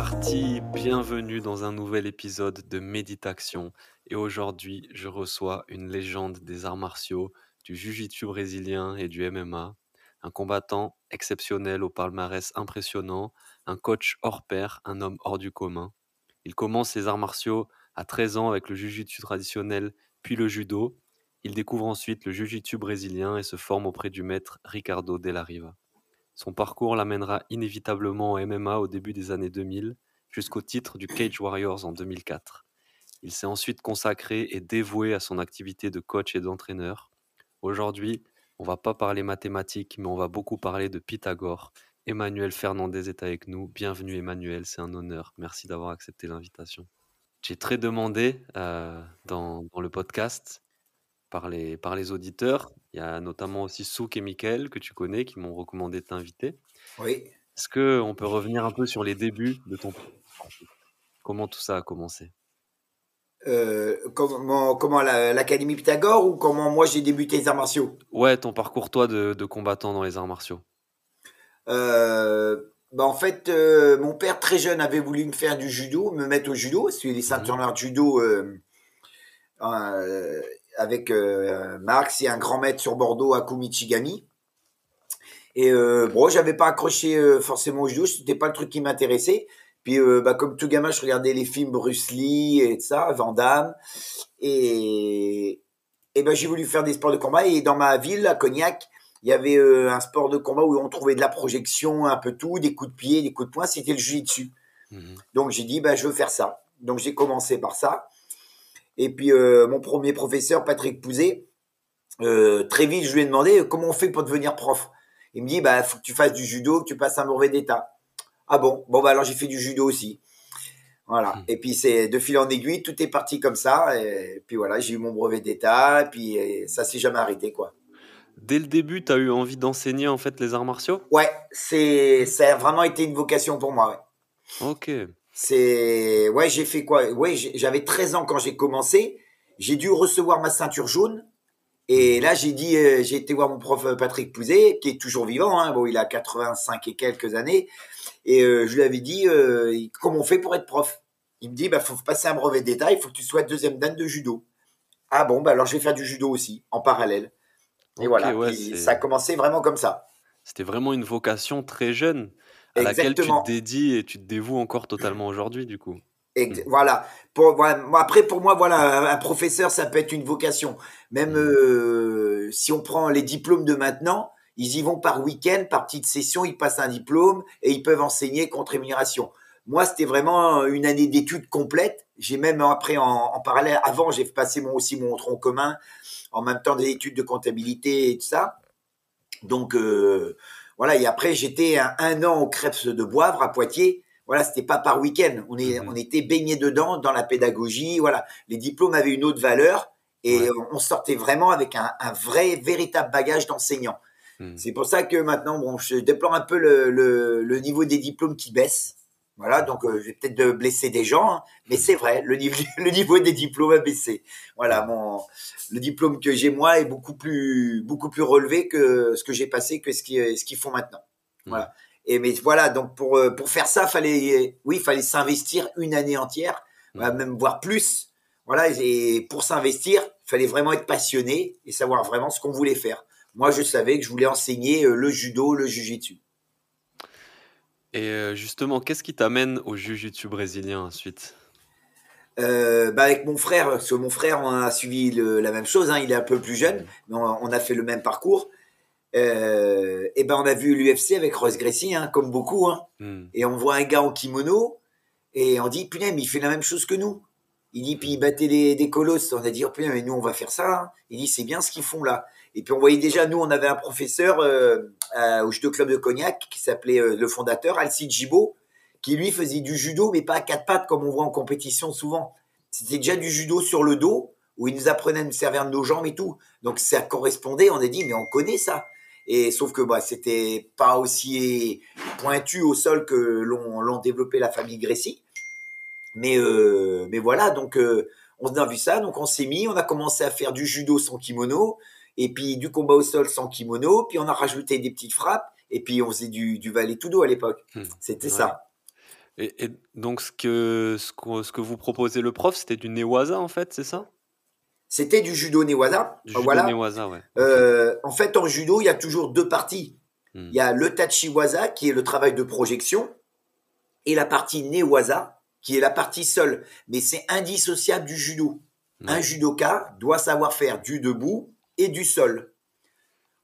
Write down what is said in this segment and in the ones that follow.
Parti, bienvenue dans un nouvel épisode de Méditation. Et aujourd'hui, je reçois une légende des arts martiaux, du jiu-jitsu brésilien et du MMA, un combattant exceptionnel au palmarès impressionnant, un coach hors pair, un homme hors du commun. Il commence ses arts martiaux à 13 ans avec le jiu-jitsu traditionnel, puis le judo. Il découvre ensuite le jiu-jitsu brésilien et se forme auprès du maître Ricardo Della Riva. Son parcours l'amènera inévitablement au MMA au début des années 2000, jusqu'au titre du Cage Warriors en 2004. Il s'est ensuite consacré et dévoué à son activité de coach et d'entraîneur. Aujourd'hui, on va pas parler mathématiques, mais on va beaucoup parler de Pythagore. Emmanuel Fernandez est avec nous. Bienvenue Emmanuel, c'est un honneur. Merci d'avoir accepté l'invitation. J'ai très demandé euh, dans, dans le podcast par les, par les auditeurs. Il y a notamment aussi Souk et Mickaël que tu connais qui m'ont recommandé de t'inviter. Oui. Est-ce qu'on peut revenir un peu sur les débuts de ton Comment tout ça a commencé? Euh, comment comment la- l'Académie Pythagore ou comment moi j'ai débuté les arts martiaux? Ouais, ton parcours, toi, de, de combattant dans les arts martiaux. euh, bah en fait, euh, mon père très jeune avait voulu me faire du judo, me mettre au judo, parce que les ceintures noires de judo avec euh, Marx et un grand maître sur Bordeaux, Aku Michigami. Et euh, bon, j'avais pas accroché euh, forcément au judo, c'était pas le truc qui m'intéressait. Puis, euh, bah, comme tout gamin, je regardais les films Bruce Lee et ça, Van Damme. Et, et ben, j'ai voulu faire des sports de combat. Et dans ma ville, à Cognac, il y avait euh, un sport de combat où on trouvait de la projection, un peu tout, des coups de pied, des coups de poing. C'était le jiu-jitsu. Mhm. Donc, j'ai dit, bah, je veux faire ça. Donc, j'ai commencé par ça. Et puis, euh, mon premier professeur, Patrick Pouzet, euh, très vite, je lui ai demandé euh, comment on fait pour devenir prof? Il me dit, bah, faut que tu fasses du judo, que tu passes un brevet d'état. Ah bon, bon, bah, alors j'ai fait du judo aussi. Voilà. Mhm. Et puis, c'est de fil en aiguille, tout est parti comme ça. Et puis voilà, j'ai eu mon brevet d'état, et puis ça s'est jamais arrêté, quoi. Dès le début, tu as eu envie d'enseigner en fait les arts martiaux? Ouais, c'est, ça a vraiment été une vocation pour moi, ouais. Ok. C'est ouais, j'ai fait quoi? Ouais, j'avais 13 ans quand j'ai commencé. J'ai dû recevoir ma ceinture jaune. Et là, j'ai dit, euh, j'ai été voir mon prof euh, Patrick Pouzet, qui est toujours vivant. Hein, bon, il a 85 et quelques années. Et euh, je lui avais dit, euh, comment on fait pour être prof? Il me dit, bah faut passer un brevet d'état. Il faut que tu sois deuxième dan de judo. Ah bon, bah alors je vais faire du judo aussi en parallèle. Et voilà, ouais, c'est- ça a commencé vraiment comme ça. C'était vraiment une vocation très jeune à laquelle tu te dédies et tu te dévoues encore totalement aujourd'hui, du coup. Ex- Mm. Voilà. Pour, voilà. Moi, Après, pour moi, voilà, un- un professeur, ça peut être une vocation. Même Mm. euh, si on prend les diplômes de maintenant, ils y vont par week-end, par petite session, ils passent un diplôme et ils peuvent enseigner contre rémunération. Moi, c'était vraiment une année d'études complète. J'ai même après, en, en parallèle, avant, j'ai passé mon, aussi mon tronc commun, en même temps des études de comptabilité et tout ça. Donc, euh, voilà. Et après, j'étais un, un an au Crêpes de Boivre à Poitiers voilà, c'était pas par week-end. On, est, Mhm. on était baigné dedans, dans la pédagogie. Voilà, les diplômes avaient une autre valeur et Ouais. on sortait vraiment avec un, un vrai, véritable bagage d'enseignant. Mhm. C'est pour ça que maintenant, bon, je déplore un peu le, le, le niveau des diplômes qui baisse. Voilà, donc euh, je vais peut-être de blesser des gens, hein, mais c'est vrai, le niveau, le niveau des diplômes a baissé. Voilà, mon, le diplôme que j'ai moi est beaucoup plus, beaucoup plus relevé que ce que j'ai passé, que ce qu'ils ce qu'ils font maintenant. Voilà. Et mais voilà, donc pour euh, pour faire ça, fallait oui, fallait s'investir une année entière, voilà, même voire plus. Voilà, et pour s'investir, il fallait vraiment être passionné et savoir vraiment ce qu'on voulait faire. Moi, je savais que je voulais enseigner euh, le judo, le jujitsu. Et euh, justement, qu'est-ce qui t'amène au jiu-jitsu brésilien ensuite? Euh, bah avec mon frère, parce que mon frère, on a suivi le- la même chose. Hein, il est un peu plus jeune, mais on, on a fait le même parcours. Euh, et ben on a vu l'UFC avec Royce Gracie, hein, comme beaucoup. Hein. Hmm. et on voit un gars en kimono et on dit putain mais il fait la même chose que nous il dit puis il battait des, des colosses on a dit oh, putain mais nous on va faire ça il dit c'est bien ce qu'ils font là et puis on voyait déjà nous on avait un professeur euh, au judo club de Cognac qui s'appelait euh, le fondateur Alcide Gibaud qui lui faisait du judo, mais pas à quatre pattes comme on voit en compétition souvent. C'était déjà du judo sur le dos, où il nous apprenait à nous servir de nos jambes et tout. Donc ça correspondait, on a dit, mais on connaît ça. Et sauf que bah, c'était pas aussi pointu au sol que l'ont développé la famille Grécy. Mais, euh, mais voilà, donc euh, on a vu ça, donc on s'est mis, on a commencé à faire du judo sans kimono, et puis du combat au sol sans kimono, puis on a rajouté des petites frappes, et puis on faisait du, du valet tout dos à l'époque. Hmm. C'était ça. Et, donc ce que, ce que, ce, que, vous proposez le prof, c'était du Newaza en fait, c'est ça? C'était du judo Newaza. Du judo voilà. Ouais. Euh, en fait, en judo, il y a toujours deux parties. Hmm. Il y a le Tachiwaza, qui est le travail de projection, et la partie Newaza, qui est la partie seule, mais c'est indissociable du judo. Un judoka doit savoir faire du debout et du sol.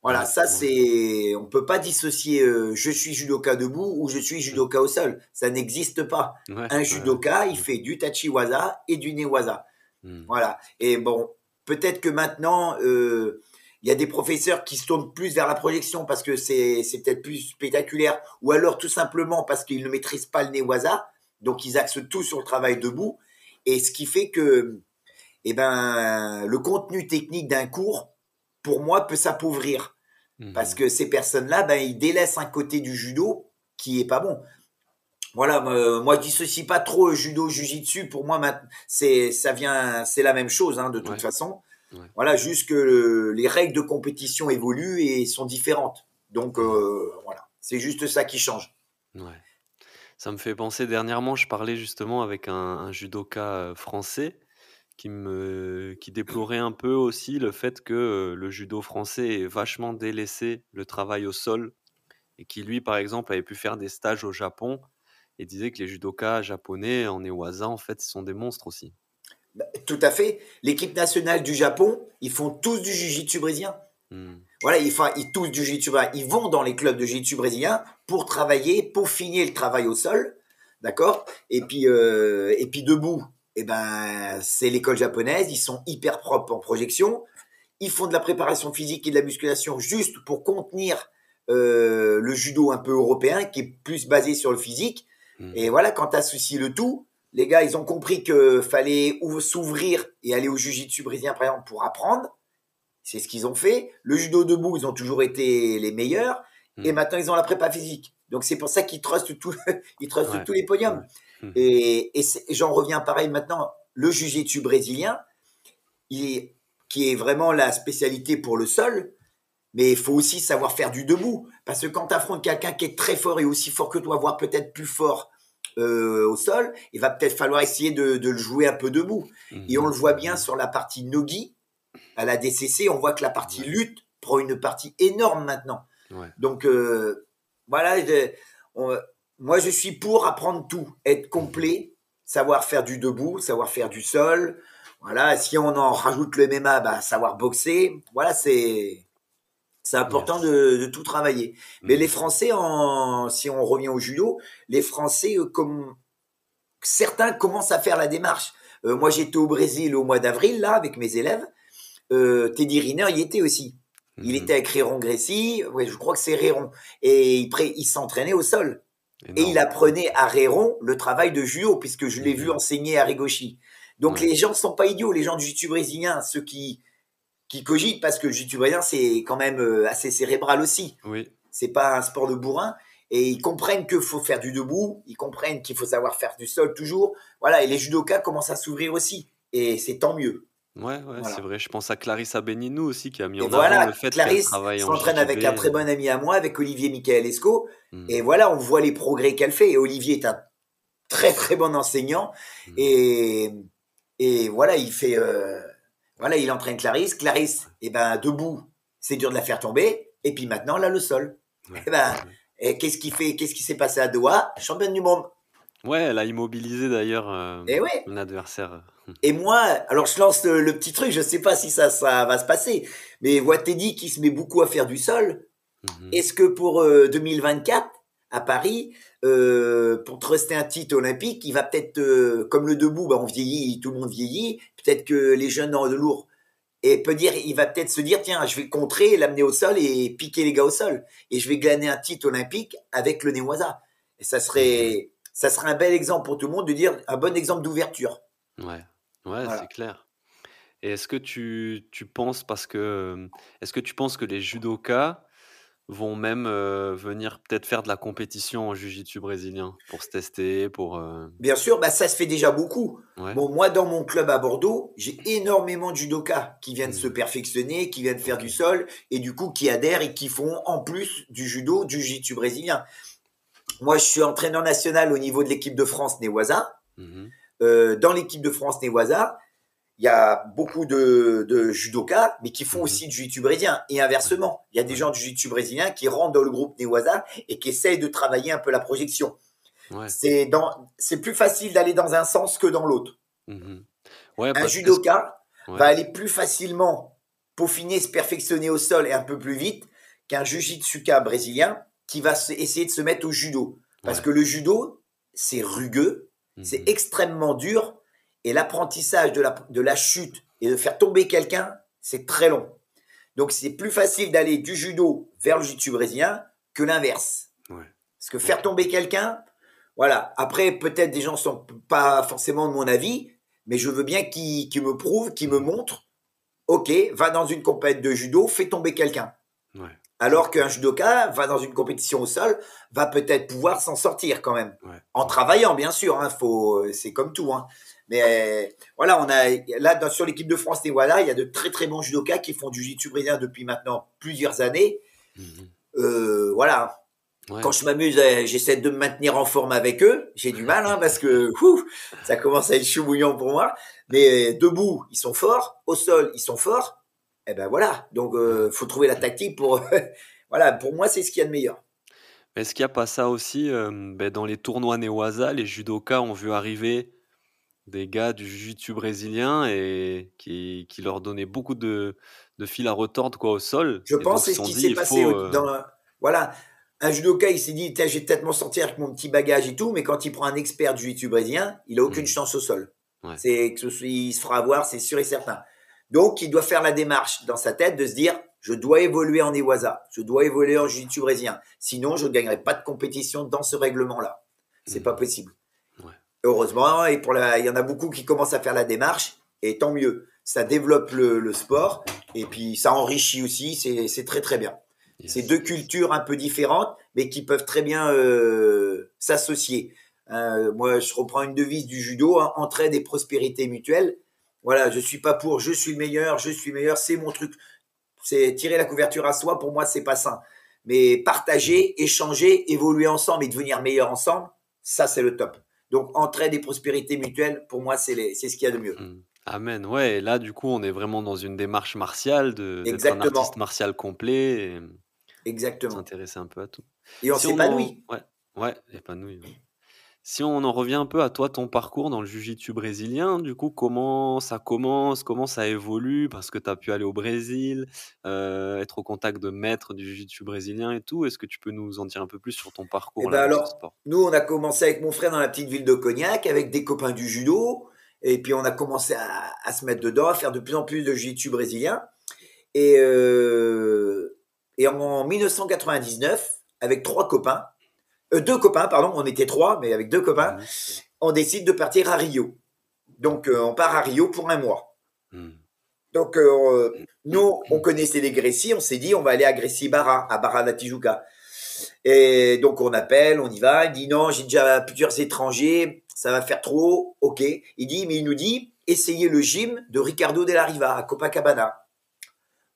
Voilà, ça c'est, on peut pas dissocier euh, je suis judoka debout ou je suis judoka au sol. Ça n'existe pas. un judoka, il fait du tachiwaza et du newaza. Hmm. Voilà. Et bon, peut-être que maintenant, euh, il y a des professeurs qui se tournent plus vers la projection parce que c'est peut-être plus spectaculaire, ou alors tout simplement parce qu'ils ne maîtrisent pas le newaza. Donc ils axent tout sur le travail debout et ce qui fait que eh ben le contenu technique d'un cours pour moi peut s'appauvrir mhm. parce que ces personnes-là ben ils délaissent un côté du judo qui est pas bon. Voilà, moi je dissocie pas trop judo jujitsu pour moi c'est ça vient c'est la même chose hein, de toute façon. Voilà, juste que les règles de compétition évoluent et sont différentes. Donc euh, voilà, c'est juste ça qui change. Ouais. Ça me fait penser, dernièrement, je parlais justement avec un, judoka français qui, me, qui déplorait un peu aussi le fait que le judo français ait vachement délaissé le travail au sol et qui, lui, par exemple, avait pu faire des stages au Japon et disait que les judokas japonais en Ewaza, en fait, sont des monstres aussi. Bah, tout à fait. L'équipe nationale du Japon, ils font tous du jiu-jitsu brésilien. Mmh. Voilà, ils, font, ils tous du jiu-jitsu, ils vont dans les clubs de jiu-jitsu brésilien pour travailler, pour finir le travail au sol, d'accord? Et puis euh, et puis debout, eh ben c'est l'école japonaise, ils sont hyper propres en projection, ils font de la préparation physique et de la musculation juste pour contenir euh, le judo un peu européen qui est plus basé sur le physique. Mmh. Et voilà, quand tu associes le tout, les gars, ils ont compris que fallait s'ouvrir et aller au jiu-jitsu brésilien par exemple pour apprendre. C'est ce qu'ils ont fait. Le judo debout, ils ont toujours été les meilleurs. Et hmm. maintenant, ils ont la prépa physique. Donc, c'est pour ça qu'ils trustent, tout, ils trustent tous les podiums. Hmm. Et, j'en reviens pareil maintenant. Le jiu-jitsu brésilien, il qui est vraiment la spécialité pour le sol, mais il faut aussi savoir faire du debout. Parce que quand tu affrontes quelqu'un qui est très fort et aussi fort que toi, voire peut-être plus fort euh, au sol, il va peut-être falloir essayer de, le jouer un peu debout. Hmm. Et on le voit bien sur la partie nogi, à la DCC, on voit que la partie lutte prend une partie énorme maintenant. Donc euh, voilà, moi je suis pour apprendre tout, être complet, savoir faire du debout, savoir faire du sol. Voilà, si on en rajoute le MMA, bah, savoir boxer. Voilà, c'est c'est important de, tout travailler. Mais mm. les Français, en, si on revient au judo, les Français, euh, comme certains commencent à faire la démarche. Euh, moi, j'étais au Brésil au mois d'avril là avec mes élèves euh, Teddy Riner y était aussi. Il mhm. était avec Réron Grécy, ouais, je crois que c'est Réron. Et il, il s'entraînait au sol. Et il apprenait à Réron le travail de judo, puisque je l'ai vu enseigner à Rigoshi. Donc les gens ne sont pas idiots, les gens du jiu brésilien, ceux qui, qui cogitent, parce que le jiu brésilien, c'est quand même euh, assez cérébral aussi. Oui. C'est pas un sport de bourrin. Et ils comprennent qu'il faut faire du debout, ils comprennent qu'il faut savoir faire du sol toujours. Voilà, et les judokas commencent à s'ouvrir aussi. Et c'est tant mieux. Ouais, ouais, c'est vrai. Je pense à Clarissa Beninou aussi qui a mis en avant le fait qu'elle travaille en s'entraîne avec un très bon ami à moi, avec Olivier Michael Esco. Hmm. Et voilà, on voit les progrès qu'elle fait. Et Olivier est un très très bon enseignant. Hmm. Et, et voilà, il fait, euh, voilà, il entraîne Clarisse. Clarisse, et eh ben debout, c'est dur de la faire tomber. Et puis maintenant, là, le sol. eh ben, et qu'est-ce qui fait, qu'est-ce qui s'est passé à Doha? Championne du monde. Ouais, elle a immobilisé d'ailleurs euh, eh adversaire. Et moi, alors je lance le, petit truc, je sais pas si ça, ça va se passer, mais vois Teddy qui se met beaucoup à faire du sol. Mhm. Est-ce que pour 2024 euh, à Paris, euh, pour truster un titre olympique, il va peut-être, euh, comme le debout, bah, on vieillit, tout le monde vieillit, peut-être que les jeunes en lourd, et peut dire, il va peut-être se dire, tiens, je vais contrer, l'amener au sol et piquer les gars au sol, et je vais glaner un titre olympique avec le Néoisa. Et ça serait, ça serait un bel exemple pour tout le monde de dire un bon exemple d'ouverture. Ouais, ouais, c'est clair. Et est-ce que tu, tu penses, parce que, est-ce que tu penses que les judokas vont même venir peut-être faire de la compétition en jiu-jitsu brésilien pour se tester, pour. Bien sûr, bah ça se fait déjà beaucoup. Bon, moi, dans mon club à Bordeaux, j'ai énormément de judokas qui viennent se mmh. perfectionner, qui viennent faire du sol et du coup qui adhèrent et qui font en plus du judo, du jiu-jitsu brésilien. Moi, je suis entraîneur national au niveau de l'équipe de France Newaza. Mmh euh, dans l'équipe de France Newaza, il y a beaucoup de, de judokas, mais qui font mhm. aussi du jiu-jitsu brésilien. Et inversement, il y a des gens du jiu-jitsu brésilien qui rentrent dans le groupe Newaza et qui essayent de travailler un peu la projection. C'est dans, c'est plus facile d'aller dans un sens que dans l'autre. Mhm. un judoka va aller plus facilement peaufiner, se perfectionner au sol et un peu plus vite qu'un jujitsuka brésilien qui va essayer de se mettre au judo. Parce que le judo, c'est rugueux, c'est mhm. extrêmement dur et l'apprentissage de la, de la chute et de faire tomber quelqu'un, c'est très long. Donc c'est plus facile d'aller du judo vers le jiu-jitsu brésilien que l'inverse. Parce que faire tomber quelqu'un, voilà. Après, peut-être des gens sont pas forcément de mon avis, mais je veux bien qu'ils me prouvent, qu'ils me montrent. Ok, va dans une compétition de judo, fais tomber quelqu'un. Alors qu'un judoka va dans une compétition au sol, va peut-être pouvoir s'en sortir quand même, en travaillant bien sûr. Hein, faut, c'est comme tout. Hein. Mais voilà, on a là sur l'équipe de France voilà, il y a de très très bons judokas qui font du jiu-jitsu brésilien depuis maintenant plusieurs années. Mhm. Euh, voilà. Quand je m'amuse, euh, j'essaie de me maintenir en forme avec eux. J'ai du mal hein, parce que ça commence à être chou bouillant pour moi. Mais debout, ils sont forts. Au sol, ils sont forts. Et eh ben voilà. Donc, euh, faut trouver la tactique pour. voilà, pour moi, c'est ce qu'il y a de meilleur. Est-ce qu'il n'y a pas ça aussi ben, Dans les tournois Newaza, les judokas ont vu arriver des gars du jiu-jitsu brésilien et qui, qui leur donnaient beaucoup de, de fil à retordre quoi, au sol? Je pense que c'est ce qui s'est passé. Euh, dans, voilà, un judoka, il s'est dit, je vais peut-être m'en sortir avec mon petit bagage et tout, mais quand il prend un expert du jiu-jitsu brésilien, il a aucune mmh. chance au sol. C'est il se fera avoir, c'est sûr et certain. Donc, il doit faire la démarche dans sa tête de se dire, je dois évoluer en Iwaza, je dois évoluer en jiu-jitsu brésilien. Sinon, je ne gagnerai pas de compétition dans ce règlement-là. C'est mmh. pas possible heureusement, et pour la, il y en a beaucoup qui commencent à faire la démarche, et tant mieux. Ça développe le, sport, et puis ça enrichit aussi, c'est très très bien. C'est deux cultures un peu différentes, mais qui peuvent très bien euh, s'associer. Euh, moi, je reprends une devise du judo, hein, entraide et prospérité mutuelle. Voilà, je suis pas pour, je suis le meilleur, je suis le meilleur, c'est mon truc. C'est tirer la couverture à soi, pour moi, c'est pas sain. Mais partager, échanger, évoluer ensemble et devenir meilleur ensemble, ça, c'est le top. Donc, entraide et prospérité mutuelle, pour moi, c'est ce qu'il y a de mieux. Mmh. Amen. Ouais, et là, du coup, on est vraiment dans une démarche martiale, de, d'être un artiste martial complet. Et... Exactement. S'intéresser un peu à tout. Et on s'épanouit. Ouais, ouais, épanoui. Si on en revient un peu à toi, ton parcours dans le jiu-jitsu brésilien, du coup, comment ça commence, comment ça évolue, parce que tu as pu aller au Brésil, euh, être au contact de maîtres du jiu-jitsu brésilien et tout. Est-ce que tu peux nous en dire un peu plus sur ton parcours eh ben alors, Nous, on a commencé avec mon frère dans la petite ville de Cognac, avec des copains du judo, et puis on a commencé à, se mettre dedans, à faire de plus en plus de jiu-jitsu brésilien. Et, euh, et en 1999, avec trois copains, euh, deux copains, pardon, on était trois, mais avec deux copains, on décide de partir à Rio. Donc, euh, on part à Rio pour un mois. Hmm. Donc, euh, nous, on connaissait les Grécies, on s'est dit, on va aller à Grécie-Bara, à Bara Tijuca. Et donc, on appelle, on y va. Il dit, non, j'ai déjà plusieurs étrangers, ça va faire trop. OK. Il dit, mais il nous dit, essayez le gym de Ricardo de la Riva à Copacabana.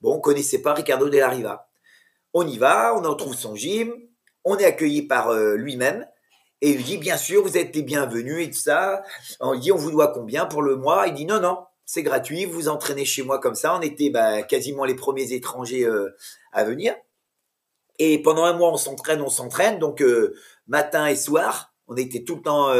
Bon, on connaissait pas Ricardo de la Riva. On y va, on en trouve son gym, on est accueilli par euh, lui-même et il dit bien sûr vous êtes les bienvenus et tout ça. On dit on vous doit combien pour le mois? Il dit non non c'est gratuit vous entraînez chez moi comme ça. On était bah, quasiment les premiers étrangers euh, à venir et pendant un mois on s'entraîne on s'entraîne donc euh, matin et soir on était tout le temps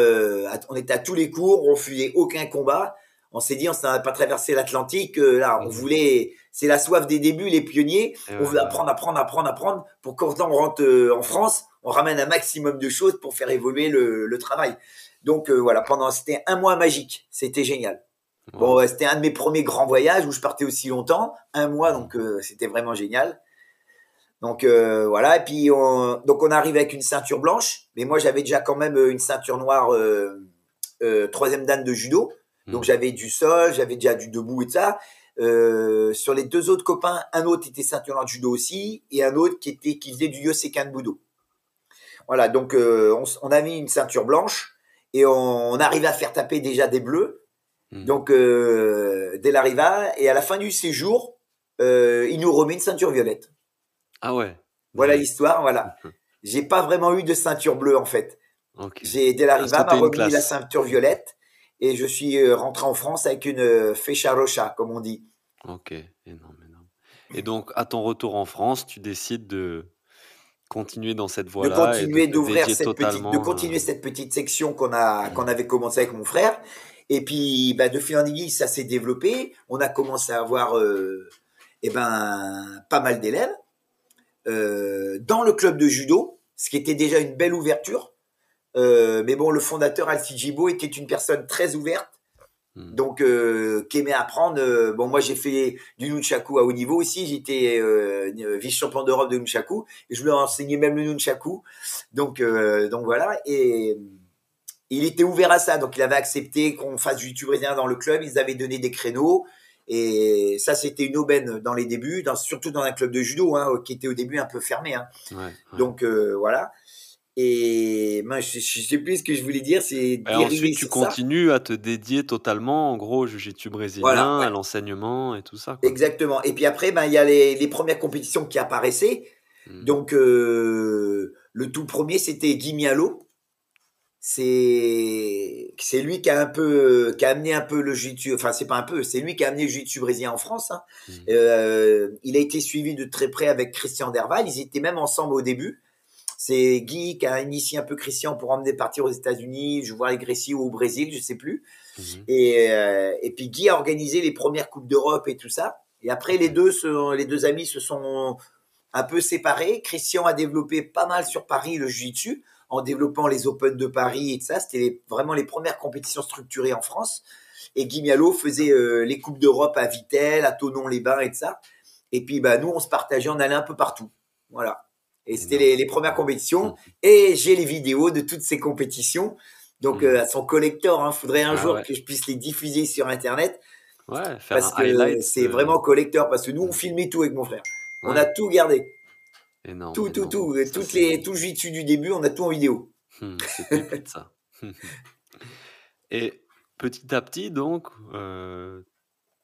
on était à tous les cours on fuyait aucun combat. On s'est dit on s'est pas traversé l'Atlantique là on mmh. voulait c'est la soif des débuts, les pionniers. on veut apprendre, apprendre, apprendre, apprendre pour quand on rentre euh, en France, on ramène un maximum de choses pour faire évoluer le, travail. Donc euh, voilà, pendant c'était un mois magique, c'était génial. Bon, c'était un de mes premiers grands voyages où je partais aussi longtemps, un mois, donc euh, c'était vraiment génial. Donc euh, voilà, et puis on, donc on arrive avec une ceinture blanche, mais moi j'avais déjà quand même une ceinture noire euh, euh, troisième dan de judo, donc Mhm. j'avais du sol, j'avais déjà du debout et tout ça. Euh, sur les deux autres copains, un autre était ceinture de judo aussi, et un autre qui était qui faisait du yosekan budo. Voilà, donc euh, on, on a mis une ceinture blanche et on, on arrive à faire taper déjà des bleus. Mhm. Donc euh, dès l'arrivée et à la fin du séjour, euh, il nous remet une ceinture violette. Ah ouais. Voilà Ouais. l'histoire, voilà. J'ai pas vraiment eu de ceinture bleue en fait. Ok. J'ai dès l'arrivée Ah, m'a remis la ceinture violette et je suis euh, rentré en France avec une euh, fecha rocha comme on dit. Ok, énorme, énorme. Et donc, à ton retour en France, tu décides de continuer dans cette voie-là de continuer d'ouvrir cette petite, de continuer euh, cette petite section qu'on a qu'on avait commencé avec mon frère. Et puis bah, de fil en aiguille, ça s'est développé. On a commencé à avoir euh, eh ben pas mal d'élèves euh, dans le club de judo, ce qui était déjà une belle ouverture. Euh, mais bon, le fondateur Alci Jibo était une personne très ouverte, hmm. donc euh, qui aimait apprendre. Euh, bon, moi j'ai fait du nunchaku à haut niveau aussi. J'étais euh, vice-champion d'Europe de nunchaku et je lui ai enseigné même le nunchaku. Donc, donc voilà. Et il était ouvert à ça, donc il avait accepté qu'on fasse du jiu brésilien dans le club. Ils avaient donné des créneaux. Et ça, c'était une aubaine dans les débuts, dans, surtout dans un club de judo, hein, qui était au début un peu fermé. Hein. Ouais, ouais. Donc voilà. Et moi, je, je sais plus ce que je voulais dire, c'est ensuite, tu ça. continues à te dédier totalement, en gros, au jiu-jitsu brésilien, Voilà, ouais. à l'enseignement et tout ça. Quoi. Exactement. Et puis après, ben il y a les, les premières compétitions qui apparaissaient. Hmm. Donc euh, le tout premier, c'était Guy Mialo. C'est c'est lui qui a un peu qui a amené un peu le jiu-jitsu. Enfin, c'est pas un peu, c'est lui qui a amené le jiu-jitsu brésilien en France. hein. Hmm. Euh, il a été suivi de très près avec Christian Derval. Ils étaient même ensemble au début. C'est Guy qui a initié un peu Christian pour emmener partir aux États-Unis, je vois les Grécie ou au Brésil, je sais plus. Mhm. Et, euh, et puis Guy a organisé les premières coupes d'Europe et tout ça. Et après, les deux, se- les deux amis se sont un peu séparés. Christian a développé pas mal sur Paris le jiu-jitsu en développant les Open de Paris et tout ça. C'était vraiment les premières compétitions structurées en France. Et Guy Mialo faisait euh, les coupes d'Europe à Vittel, à Tonon-les-Bains et tout ça. Et puis, bah, nous, on se partageait, on allait un peu partout. Voilà. Et c'était les, les premières compétitions. Et j'ai les vidéos de toutes ces compétitions. Donc, Mhm. euh, elles sont collector. Il faudrait un Ah jour ouais. que je puisse les diffuser sur Internet. Ouais, faire Parce un que c'est de- vraiment collector. Parce que nous, on filmait tout avec mon frère. On a tout gardé. énorme, Tout, tout, énorme. tout. Ça, Toutes les, tout le du début, on a tout en vidéo. Hmm, c'est ça. Et petit à petit, donc, euh,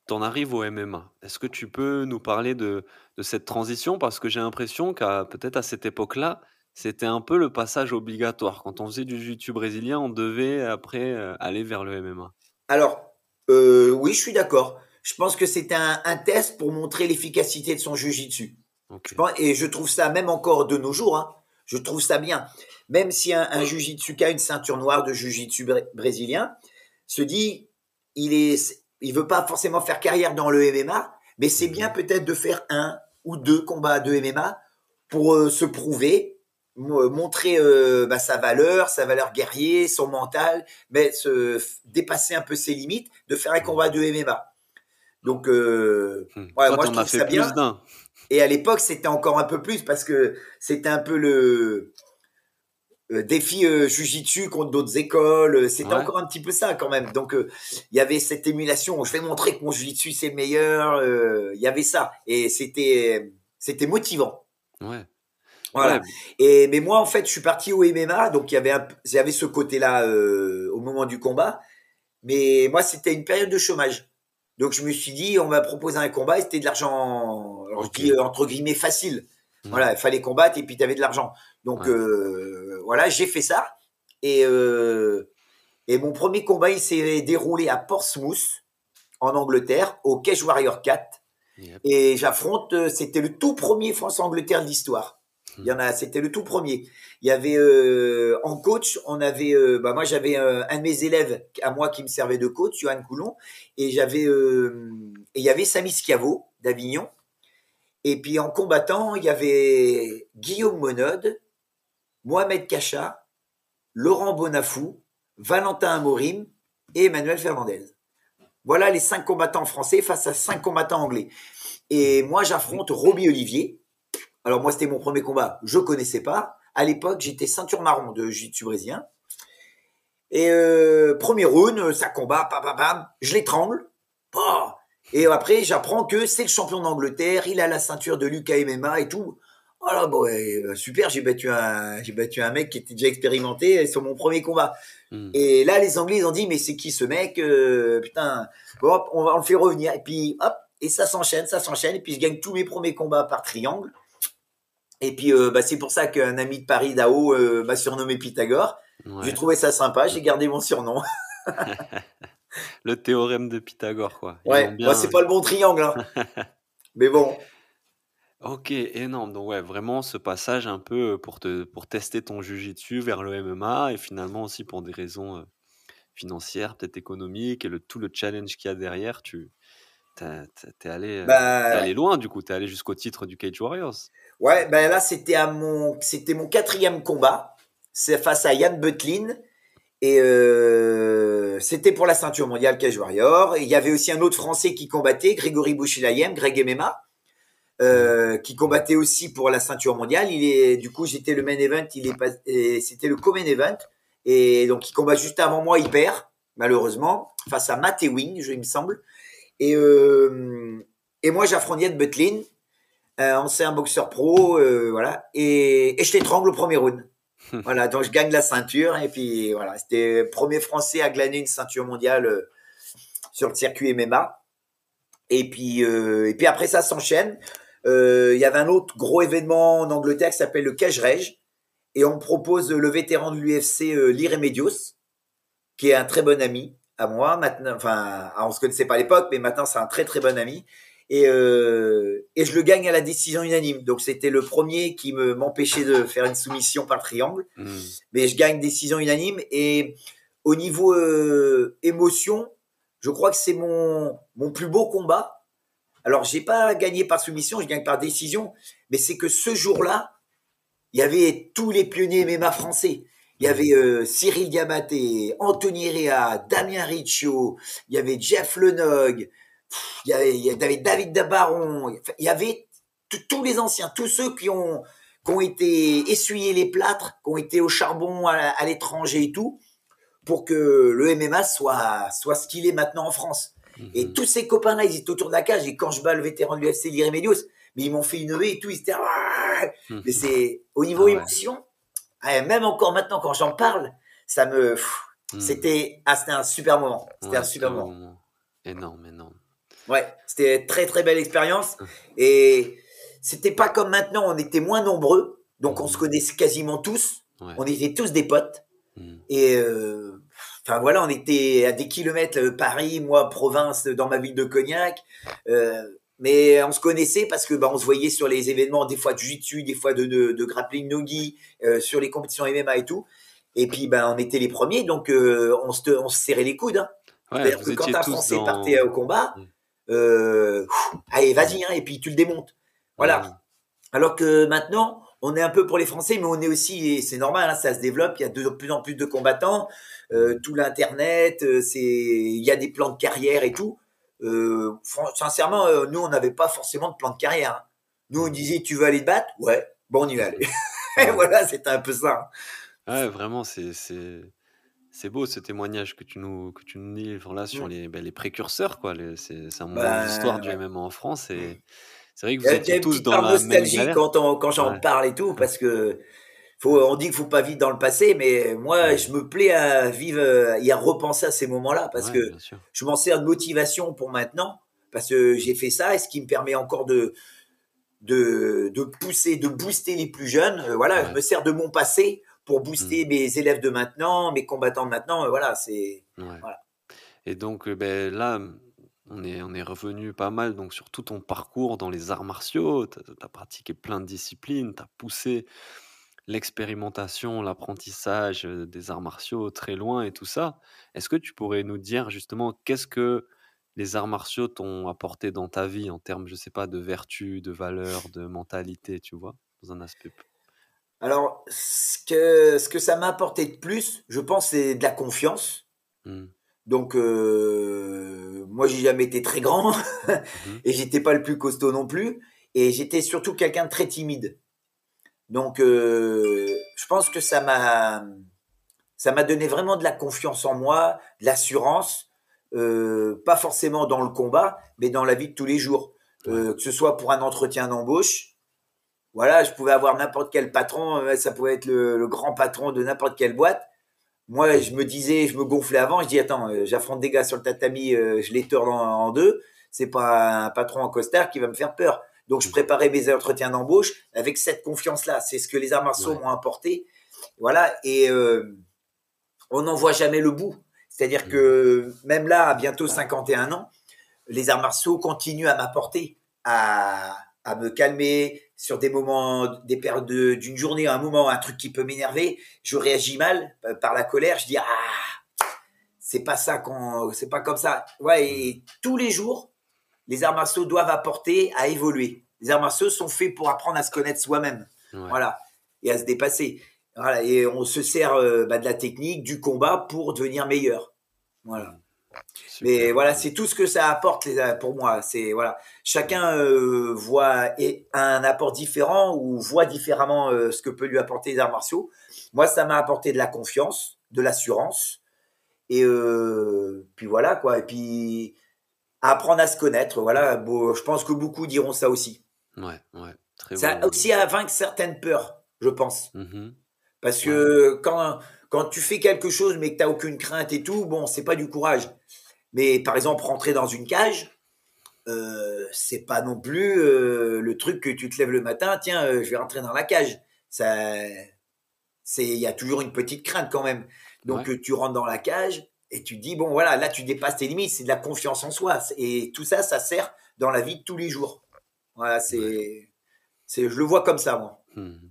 t'en arrives au MMA. Est-ce que tu peux nous parler de, de cette transition? Parce que j'ai l'impression qu'à peut-être à cette époque-là, c'était un peu le passage obligatoire. Quand on faisait du jiu-jitsu brésilien, on devait après euh, aller vers le MMA. Alors, euh, oui, je suis d'accord. Je pense que c'était un, un test pour montrer l'efficacité de son jiu-jitsu. Et je trouve ça, même encore de nos jours, hein, je trouve ça bien. Même si un, un jujitsuka, une ceinture noire de jujitsu bré- brésilien, se dit, il est, il veut pas forcément faire carrière dans le MMA, mais c'est bien peut-être de faire un ou deux combats de MMA pour euh, se prouver, mo- montrer euh, bah, sa valeur, sa valeur guerrier, son mental, mais se dépasser un peu ses limites, de faire un combat de MMA. Donc, euh, Hmm. Ouais, moi, je trouve fait ça bien. et à l'époque, c'était encore un peu plus parce que c'était un peu le euh, défi euh, jujitsu contre d'autres écoles. euh, C'était Ouais. encore un petit peu ça quand même. Donc, euh, il y avait cette émulation. Je vais montrer que mon jujitsu c'est le meilleur. euh, Il y avait ça et c'était c'était motivant. Ouais. Voilà. Ouais, Et mais moi, en fait, je suis parti au MMA, donc il y avait un, il y avait ce côté-là euh, au moment du combat. Mais moi, c'était une période de chômage. Donc je me suis dit, on m'a proposé un combat, et c'était de l'argent, alors, je Ok. dis, euh, entre guillemets facile. Hmm. Voilà, il fallait combattre et puis tu avais de l'argent. Donc Ouais. euh, voilà, j'ai fait ça. Et euh, et mon premier combat, il s'est déroulé à Portsmouth, en Angleterre, au Cage Warrior 4. Yep. Et j'affronte, euh, c'était le tout premier France-Angleterre de l'histoire. Il y en a, c'était le tout premier. Il y avait euh, en coach, on avait, euh, bah moi j'avais euh, un de mes élèves à moi qui me servait de coach, Johan Coulon, et j'avais, euh, et il y avait Samy Schiavo d'Avignon. Et puis en combattant, il y avait Guillaume Monod, Mohamed Kacha, Laurent Bonafou, Valentin Amorim et Emmanuel Fernandez. Voilà les cinq combattants français face à cinq combattants anglais. Et moi, j'affronte Robbie Olivier, Alors moi, c'était mon premier combat. Je connaissais pas. À l'époque, j'étais ceinture marron de jiu-jitsu. Et euh, premier round, ça combat, pam, pam, pam, je l'étrangle. Bah. Et après, j'apprends que c'est le champion d'Angleterre, il a la ceinture de Lucas MMA et tout. Oh là, bon, ouais, super, j'ai battu un, j'ai battu un mec qui était déjà expérimenté sur mon premier combat. Hmm. Et là, les Anglais, ils ont dit, mais c'est qui ce mec euh, Putain, bon, hop, on va on le faire revenir. Et puis, hop, et ça s'enchaîne, ça s'enchaîne. Et puis, je gagne tous mes premiers combats par triangle. Et puis, euh, bah, c'est pour ça qu'un ami de Paris, Dao, euh, m'a surnommé Pythagore. Ouais. J'ai trouvé ça sympa, j'ai gardé mon surnom. Le théorème de Pythagore, quoi. Ils Ouais, bien- moi, c'est pas le bon triangle. hein. mais bon, Ok, énorme. Donc ouais, vraiment ce passage un peu euh, pour te pour tester ton jujitsu vers le MMA et finalement aussi pour des raisons euh, financières, peut-être économiques et le tout le challenge qu'il y a derrière, tu t'es allé euh, Bah, allé loin du coup, t'es allé jusqu'au titre du Cage Warriors. ouais, ben là, c'était à mon, c'était mon quatrième combat. C'est face à Yann Butlin. Et euh, c'était pour la ceinture mondiale Cage Warrior. Et il y avait aussi un autre Français qui combattait, Grégory Bouchilayem, Greg MMA, euh, qui combattait aussi pour la ceinture mondiale. Il est, du coup, j'étais le main event. Il est c'était le co-main event. Et donc, il combat juste avant moi. Il perd, malheureusement, face à Matt Ewing, je, il me semble. Et, euh, et moi, j'affronte Yann Butlin, ancien boxeur pro, voilà. Et, et je l'étrangle au premier round. voilà, donc je gagne la ceinture. Et puis voilà, c'était premier Français à glaner une ceinture mondiale euh, sur le circuit MMA. Et puis, euh, et puis après, ça s'enchaîne. Euh, Il y avait un autre gros événement en Angleterre qui s'appelle le Cage Rage. Et on propose le vétéran de l'UFC, euh, Liremedios, qui est un très bon ami à moi. Maintenant, enfin, on se connaissait pas à l'époque, mais maintenant c'est un très très bon ami. Et, euh, et je le gagne à la décision unanime. Donc c'était le premier qui me m'empêchait de faire une soumission par triangle, Hmm. mais je gagne décision unanime. Et au niveau euh, émotion, je crois que c'est mon mon plus beau combat. Alors j'ai pas gagné par soumission, je gagne par décision, mais c'est que ce jour-là, il y avait tous les pionniers MMA français. Il y avait euh, Cyril Diabaté, Anthony Rea, Damien Riccio, il y avait Jeff Lenog, il y avait, il y avait David Dabaron, il y avait tous les anciens, tous ceux qui ont, qui ont été essuyés les plâtres, qui ont été au charbon à, à l'étranger et tout, pour que le MMA soit, soit ce qu'il est maintenant en France. Et Mhm. tous ces copains-là, ils étaient autour de la cage. Et quand je bats le vétéran de l'UFC, Liremedios, mais ils m'ont fait une et tout. Ils étaient. Ah Mhm. Mais c'est au niveau Ah émotion, ah, même encore maintenant quand j'en parle, ça me. Hmm. C'était ah, un super moment. C'était Ouais, un super moment. Énorme, énorme. Ouais, c'était très très belle expérience. Et c'était pas comme maintenant, on était moins nombreux. Donc on se connaissait quasiment tous. Ouais. On était tous des potes. Hmm. Et euh, enfin voilà, on était à des kilomètres euh, Paris, moi province dans ma ville de Cognac. Euh, mais on se connaissait parce que bah, on se voyait sur les événements, des fois de jiu-jitsu, des fois de, de, de grappling nogi, euh, sur les compétitions MMA et tout. Et puis ben on était les premiers, donc euh, on, se, on se serrait les coudes. Hein. Ouais, C'est-à-dire vous que quand un Français dans... partait au combat, Mm. Euh, allez vas-y, hein, et puis tu le démontes. Voilà. Ouais. Alors que maintenant, on est un peu pour les Français, mais on est aussi, et c'est normal, hein, ça se développe, il y a de plus en plus de combattants, euh, tout l'Internet, euh, c'est, il y a des plans de carrière et tout. Sincèrement, nous, on n'avait pas forcément de plan de carrière. hein. Nous, on disait, tu veux aller te battre? Ouais, bon, on y va aller. Et voilà, c'était un peu ça. Ouais, vraiment, c'est c'est c'est beau ce témoignage que tu nous que tu nous livres là sur les ben, les précurseurs quoi. C'est un moment Bah, de l'histoire du. MMA en France et c'est vrai que vous étiez une tous dans la nostalgie quand, on, quand j'en Ouais. parle et tout, parce que faut, on dit qu'il faut pas vivre dans le passé, mais moi, je me plais à vivre et à repenser à ces moments-là, parce que je m'en sers de motivation pour maintenant, parce que j'ai fait ça, et ce qui me permet encore de, de, de pousser, de booster les plus jeunes. Euh, voilà, je me sers de mon passé pour booster Mm. mes élèves de maintenant, mes combattants de maintenant. Euh, Voilà, c'est Ouais. Voilà. Et donc, euh, ben, là, on est, on est revenu pas mal donc, sur tout ton parcours dans les arts martiaux. Tu as, pratiqué plein de disciplines, tu as poussé l'expérimentation, l'apprentissage euh, des arts martiaux très loin et tout ça. Est-ce que tu pourrais nous dire justement qu'est-ce que les arts martiaux t'ont apporté dans ta vie en termes, je sais pas, de vertu, de valeur, de mentalité, tu vois, dans un aspect. Alors ce que ce que ça m'a apporté de plus, je pense, c'est de la confiance. Hmm. Donc euh, moi j'ai jamais été très grand Mhm. et j'étais pas le plus costaud non plus. Et j'étais surtout quelqu'un de très timide. Donc, euh, je pense que ça m'a, ça m'a donné vraiment de la confiance en moi, de l'assurance, euh, pas forcément dans le combat, mais dans la vie de tous les jours. Euh, que ce soit pour un entretien d'embauche, voilà, je pouvais avoir n'importe quel patron, euh, ça pouvait être le, le grand patron de n'importe quelle boîte. Moi, je me disais, je me gonflais avant, je dis attends, euh, j'affronte des gars sur le tatami, euh, je les tords en, en deux. C'est pas un patron en costard qui va me faire peur. Donc, je préparais mes entretiens d'embauche avec cette confiance-là. C'est ce que les arts martiaux Ouais. m'ont apporté. Voilà. Et euh, on n'en voit jamais le bout. C'est-à-dire que même là, à bientôt 51 ans, les arts martiaux continuent à m'apporter, à, à me calmer sur des moments, des périodes de- d'une journée, un moment, un truc qui peut m'énerver. Je réagis mal euh, par la colère. Je dis ah, c'est pas ça qu'on, c'est pas comme ça. Ouais. Et tous les jours, les arts martiaux doivent apporter à évoluer. Les arts martiaux sont faits pour apprendre à se connaître soi-même. Ouais. Voilà. Et à se dépasser. Voilà. Et on se sert euh, bah, de la technique, du combat pour devenir meilleur. Voilà. Super. Mais voilà, c'est tout ce que ça apporte les, pour moi. C'est voilà, chacun euh, voit et un apport différent ou voit différemment euh, ce que peut lui apporter les arts martiaux. Moi, ça m'a apporté de la confiance, de l'assurance, et euh, puis voilà quoi. Et puis apprendre à se connaître. Voilà, bon, je pense que beaucoup diront ça aussi. Ouais, ouais. Très Ça bon. aussi à vaincre certaines peurs, je pense. Mhm. Parce que quand, quand tu fais quelque chose mais que tu n'as aucune crainte et tout, bon, c'est pas du courage. Mais par exemple, rentrer dans une cage, euh, c'est pas non plus euh, le truc que tu te lèves le matin, tiens, euh, je vais rentrer dans la cage. Ça, c'est, il y a toujours une petite crainte quand même. Donc Ouais. tu rentres dans la cage et tu dis bon voilà, là tu dépasses tes limites, c'est de la confiance en soi. Et tout ça, ça sert dans la vie de tous les jours. Voilà, c'est, c'est, je le vois comme ça moi. Mhm.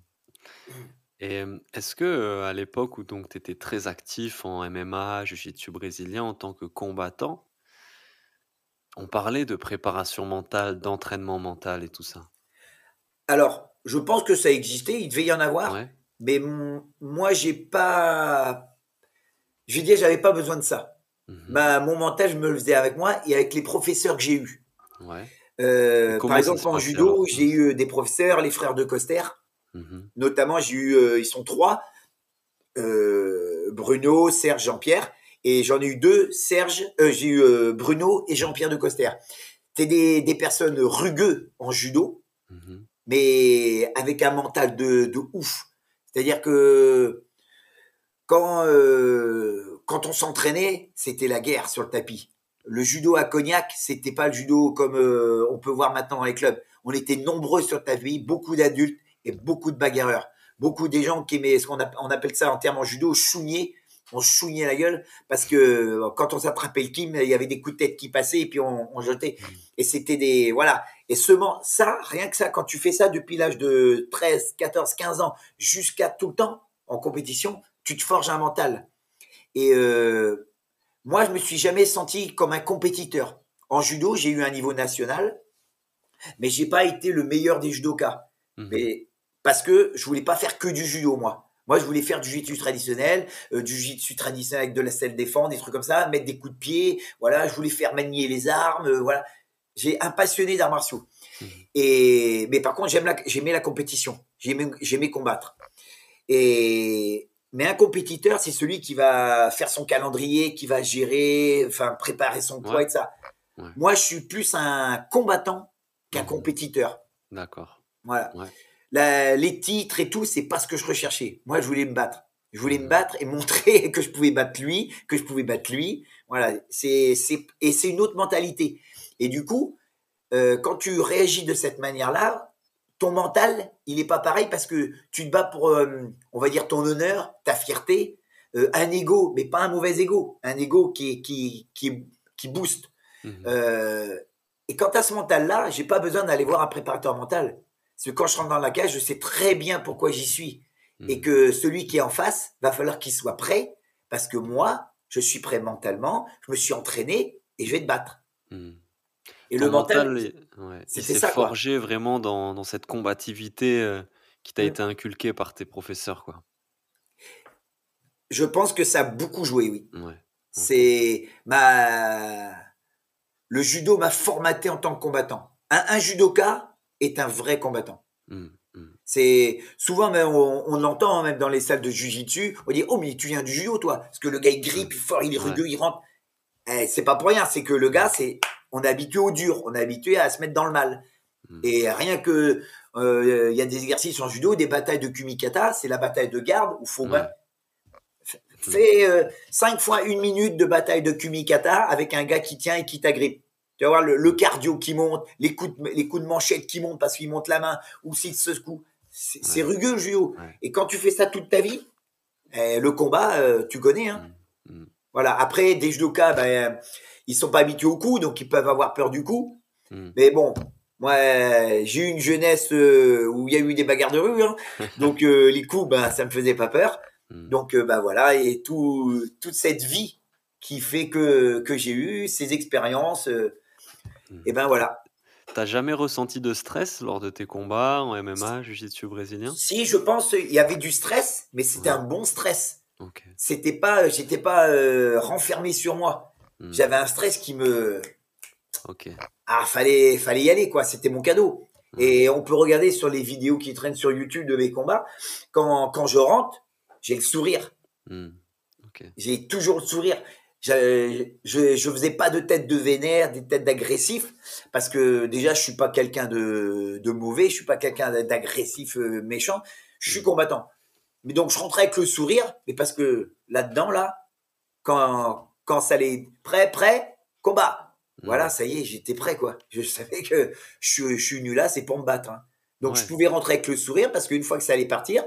Et est-ce que à l'époque où donc tu étais très actif en MMA, jiu-jitsu brésilien en tant que combattant, on parlait de préparation mentale, d'entraînement mental et tout ça? Alors, je pense que ça existait, il devait y en avoir. Ouais. Mais m- moi, j'ai pas. Je vais dire, j'avais pas besoin de ça. Bah, mon mental, je me le faisais avec moi et avec les professeurs que j'ai eus. Ouais. Euh, Et par ça exemple, se en passait judo, alors? j'ai eu des professeurs, les frères de Coster. Mhm. Notamment, j'ai eu, euh, ils sont trois euh, Bruno, Serge, Jean-Pierre. Et j'en ai eu deux, Serge, euh, j'ai eu Bruno et Jean-Pierre de Coster. C'était des, des personnes rugueux en judo, Mhm. mais avec un mental de, de ouf. C'est-à-dire que quand, quand on s'entraînait, c'était la guerre sur le tapis. Le judo à Cognac, c'était pas le judo comme on peut voir maintenant dans les clubs. On était nombreux sur le tapis, beaucoup d'adultes et beaucoup de bagarreurs. Beaucoup des gens qui aimaient ce qu'on app- on appelle ça en termes en judo, chougner. On se chougnait la gueule parce que euh, quand on s'attrapait le kim, il y avait des coups de tête qui passaient et puis on, on jetait. Et c'était des voilà. Et seulement ça, rien que ça, quand tu fais ça depuis l'âge de 13, 14, 15 ans jusqu'à tout le temps en compétition, tu te forges un mental. Et euh, moi, je me suis jamais senti comme un compétiteur. En judo, j'ai eu un niveau national, mais j'ai pas été le meilleur des judokas. Mhm. Mais parce que je voulais pas faire que du judo, moi. Moi, je voulais faire du jiu-jitsu traditionnel, euh, du jiu-jitsu traditionnel avec de la selle défense, des trucs comme ça, mettre des coups de pied. Voilà, je voulais faire manier les armes. euh, voilà, j'ai un passionné d'arts martiaux. Mhm. Et mais par contre, j'aime la, j'aimais la compétition. J'aimais, j'aimais combattre. Et mais un compétiteur, c'est celui qui va faire son calendrier, qui va gérer, enfin préparer son poids Ouais. et tout ça. Ouais. Moi, je suis plus un combattant qu'un Mhm. compétiteur. D'accord. Voilà. Ouais. La- les titres et tout, c'est pas ce que je recherchais. Moi, je voulais me battre. Je voulais me battre et montrer que je pouvais battre lui, que je pouvais battre lui. Voilà. C'est, c'est, et c'est une autre mentalité. Et du coup, euh, quand tu réagis de cette manière-là, ton mental, il est pas pareil parce que tu te bats pour, euh, on va dire, ton honneur, ta fierté, euh, un ego, mais pas un mauvais ego, un ego qui, qui, qui, qui booste. Euh, et quant à ce mental-là, j'ai pas besoin d'aller voir un préparateur mental. Parce que quand je rentre dans la cage, je sais très bien pourquoi j'y suis. Et Mhm. que celui qui est en face, va falloir qu'il soit prêt, parce que moi, je suis prêt mentalement, je me suis entraîné et je vais te battre. Mhm. Et Ton le mental, mental, ouais, il s'est quoi. forgé vraiment dans, dans cette combativité euh, qui t'a été inculquée par tes professeurs, quoi. je pense que ça a beaucoup joué, oui. Ouais. C'est ma le judo m'a formaté en tant que combattant. Un, un judoka, est un vrai combattant. Mmh, mmh. C'est souvent même on, l'entend hein, même dans les salles de jujitsu, on dit oh mais tu viens du judo toi parce que le gars il grippe il fort, il est rugueux, il rentre. Eh, c'est pas pour rien, c'est que le gars c'est on est habitué au dur, on est habitué à se mettre dans le mal. Mmh. Et rien que euh, il y a des exercices en judo, des batailles de kumikata, c'est la bataille de garde où faut ouais. Fais euh, cinq fois une minute de bataille de kumikata avec un gars qui tient et qui t'agrippe. Tu vas voir le, cardio qui monte, les coups de, les coups de manchette qui montent parce qu'il monte la main ou s'il se secoue. C'est rugueux le judo. Et quand tu fais ça toute ta vie, eh, le combat, euh, tu connais. Hein. Mm, mm. Voilà. Après, des judokas, ben, ils sont pas habitués au coup, donc ils peuvent avoir peur du coup. Mm. Mais bon, moi, j'ai eu une jeunesse euh, où il y a eu des bagarres de rue. Hein. donc euh, les coups, ben, ça me faisait pas peur. Donc ben voilà, et tout, toute cette vie qui fait que, que j'ai eu ces expériences et ben voilà. T'as jamais ressenti de stress lors de tes combats en MMA, jiu-jitsu brésilien? Si, je pense, il y avait du stress, mais c'était un bon stress. C'était pas, j'étais pas euh, renfermé sur moi. Hmm. J'avais un stress qui me. Ok. Ah, fallait, fallait y aller quoi. C'était mon cadeau. Hmm. Et on peut regarder sur les vidéos qui traînent sur YouTube de mes combats. Quand, quand je rentre, j'ai le sourire. Hmm. J'ai toujours le sourire je, je, faisais pas de tête de vénère, des têtes d'agressif, parce que déjà je suis pas quelqu'un de, de mauvais, je suis pas quelqu'un d'agressif euh, méchant, je suis mm. combattant. Mais donc je rentrais avec le sourire, mais parce que là-dedans là, quand quand ça allait prêt prêt combat, mm. voilà ça y est j'étais prêt quoi. Je savais que je, je suis venu là c'est pour me battre. Hein. Donc je pouvais rentrer avec le sourire parce qu'une fois que ça allait partir,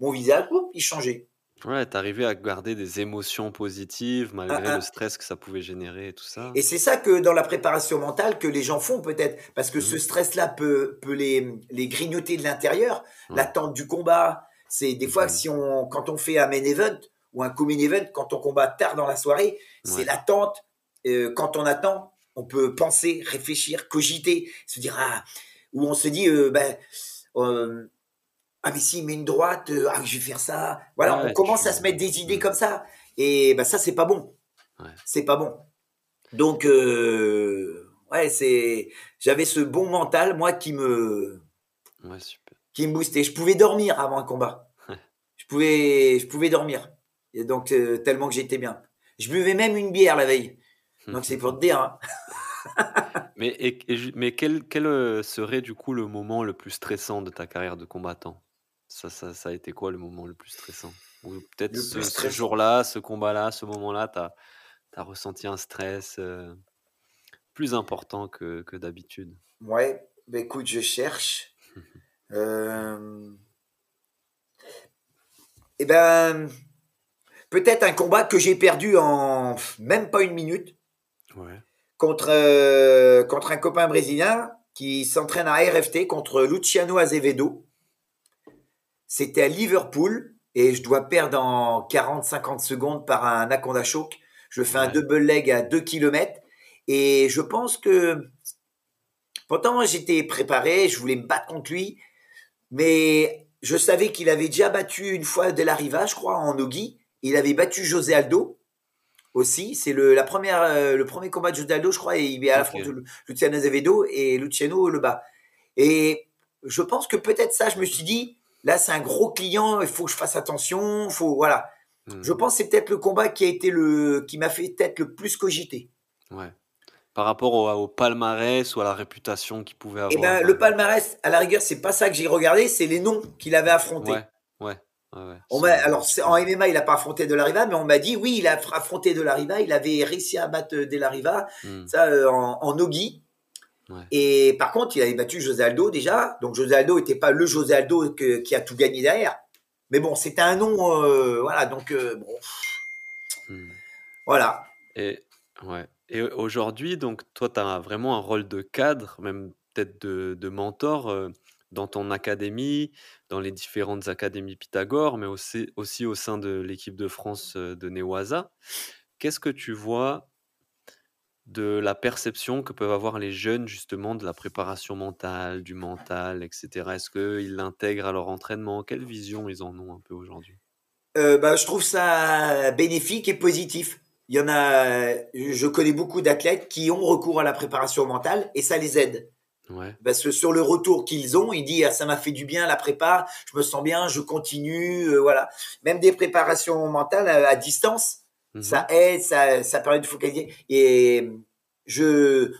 mon visage il changeait. Ouais, t'arrivais à garder des émotions positives malgré ah, le ah. stress que ça pouvait générer et tout ça? Et c'est ça que dans la préparation mentale que les gens font peut-être, parce que ce mmh. stress-là peut, peut les, les grignoter de l'intérieur, l'attente du combat. C'est des fois si on, quand on fait un main event ou un co-main event, quand on combat tard dans la soirée, c'est l'attente. Euh, quand on attend, on peut penser, réfléchir, cogiter, se dire ah, ou on se dit euh, ben euh, ah mais si, met une droite, euh, ah je vais faire ça. Voilà, on commence à se mettre des idées comme ça. Et bah ça c'est pas bon. C'est pas bon. Donc euh, ouais, c'est j'avais ce bon mental moi qui me qui me boostait. Je pouvais dormir avant un combat. je pouvais je pouvais dormir. Et donc euh, tellement que j'étais bien. Je buvais même une bière la veille. Donc c'est pour te dire. Hein. mais mais quel, quel serait du coup le moment le plus stressant de ta carrière de combattant? Ça, ça, ça, a été quoi le moment le plus stressant? Ou peut-être ce, jour-là, ce combat-là, ce moment-là, tu as, as, ressenti un stress euh, plus important que, que d'habitude? Ouais, bah écoute, je cherche. euh... Eh ben, peut-être un combat que j'ai perdu en même pas une minute. Ouais. Contre, euh, contre un copain brésilien qui s'entraîne à RFT contre Luciano Azevedo. C'était à Liverpool et je dois perdre en 40-50 secondes par un Akonda Choke. Je fais un double leg à 2 km et je pense que pourtant j'étais préparé, je voulais me battre contre lui, mais je savais qu'il avait déjà battu une fois De Riva, je crois, en Ogi. Il avait battu José Aldo aussi. C'est le, la première, euh, le premier combat de José Aldo, je crois, et il est à la okay. de Luciano Azevedo et Luciano le bat. Et je pense que peut-être ça, je me suis dit, Là, c'est un gros client, il faut que je fasse attention, faut voilà. Hmm. Je pense que c'est peut-être le combat qui a été le qui m'a fait peut-être le plus cogiter. Ouais. Par rapport au, palmarès ou à la réputation qu'il pouvait avoir. Eh ben, le palmarès, à la rigueur, c'est pas ça que j'ai regardé, c'est les noms qu'il avait affrontés. Ouais, ouais. ouais, on alors en MMA, il n'a pas affronté De La Riva, mais on m'a dit oui, il a affronté De La Riva, il avait réussi à battre De La Riva, hmm. ça euh, en, en Et par contre, il avait battu José Aldo déjà. Donc José Aldo n'était pas le José Aldo qui a tout gagné derrière. Mais bon, c'était un nom, euh, voilà. Donc euh, bon, hmm. voilà. Et ouais. Et aujourd'hui, donc toi, tu as vraiment un rôle de cadre, même peut-être de, mentor euh, dans ton académie, dans les différentes académies Pythagore, mais aussi, aussi au sein de l'équipe de France de Newaza. Qu'est-ce que tu vois de la perception que peuvent avoir les jeunes justement de la préparation mentale, du mental, etc. Est-ce qu'ils l'intègrent à leur entraînement? Quelle vision ils en ont un peu aujourd'hui? Euh, bah, Je trouve ça bénéfique et positif. Il y en a, je connais beaucoup d'athlètes qui ont recours à la préparation mentale et ça les aide. Ouais. Parce que sur le retour qu'ils ont, il dit ah, ça m'a fait du bien la prépa, je me sens bien, je continue, euh, voilà. Même des préparations mentales à, à distance, Mhm. ça aide, ça, ça permet de focaliser. Et je,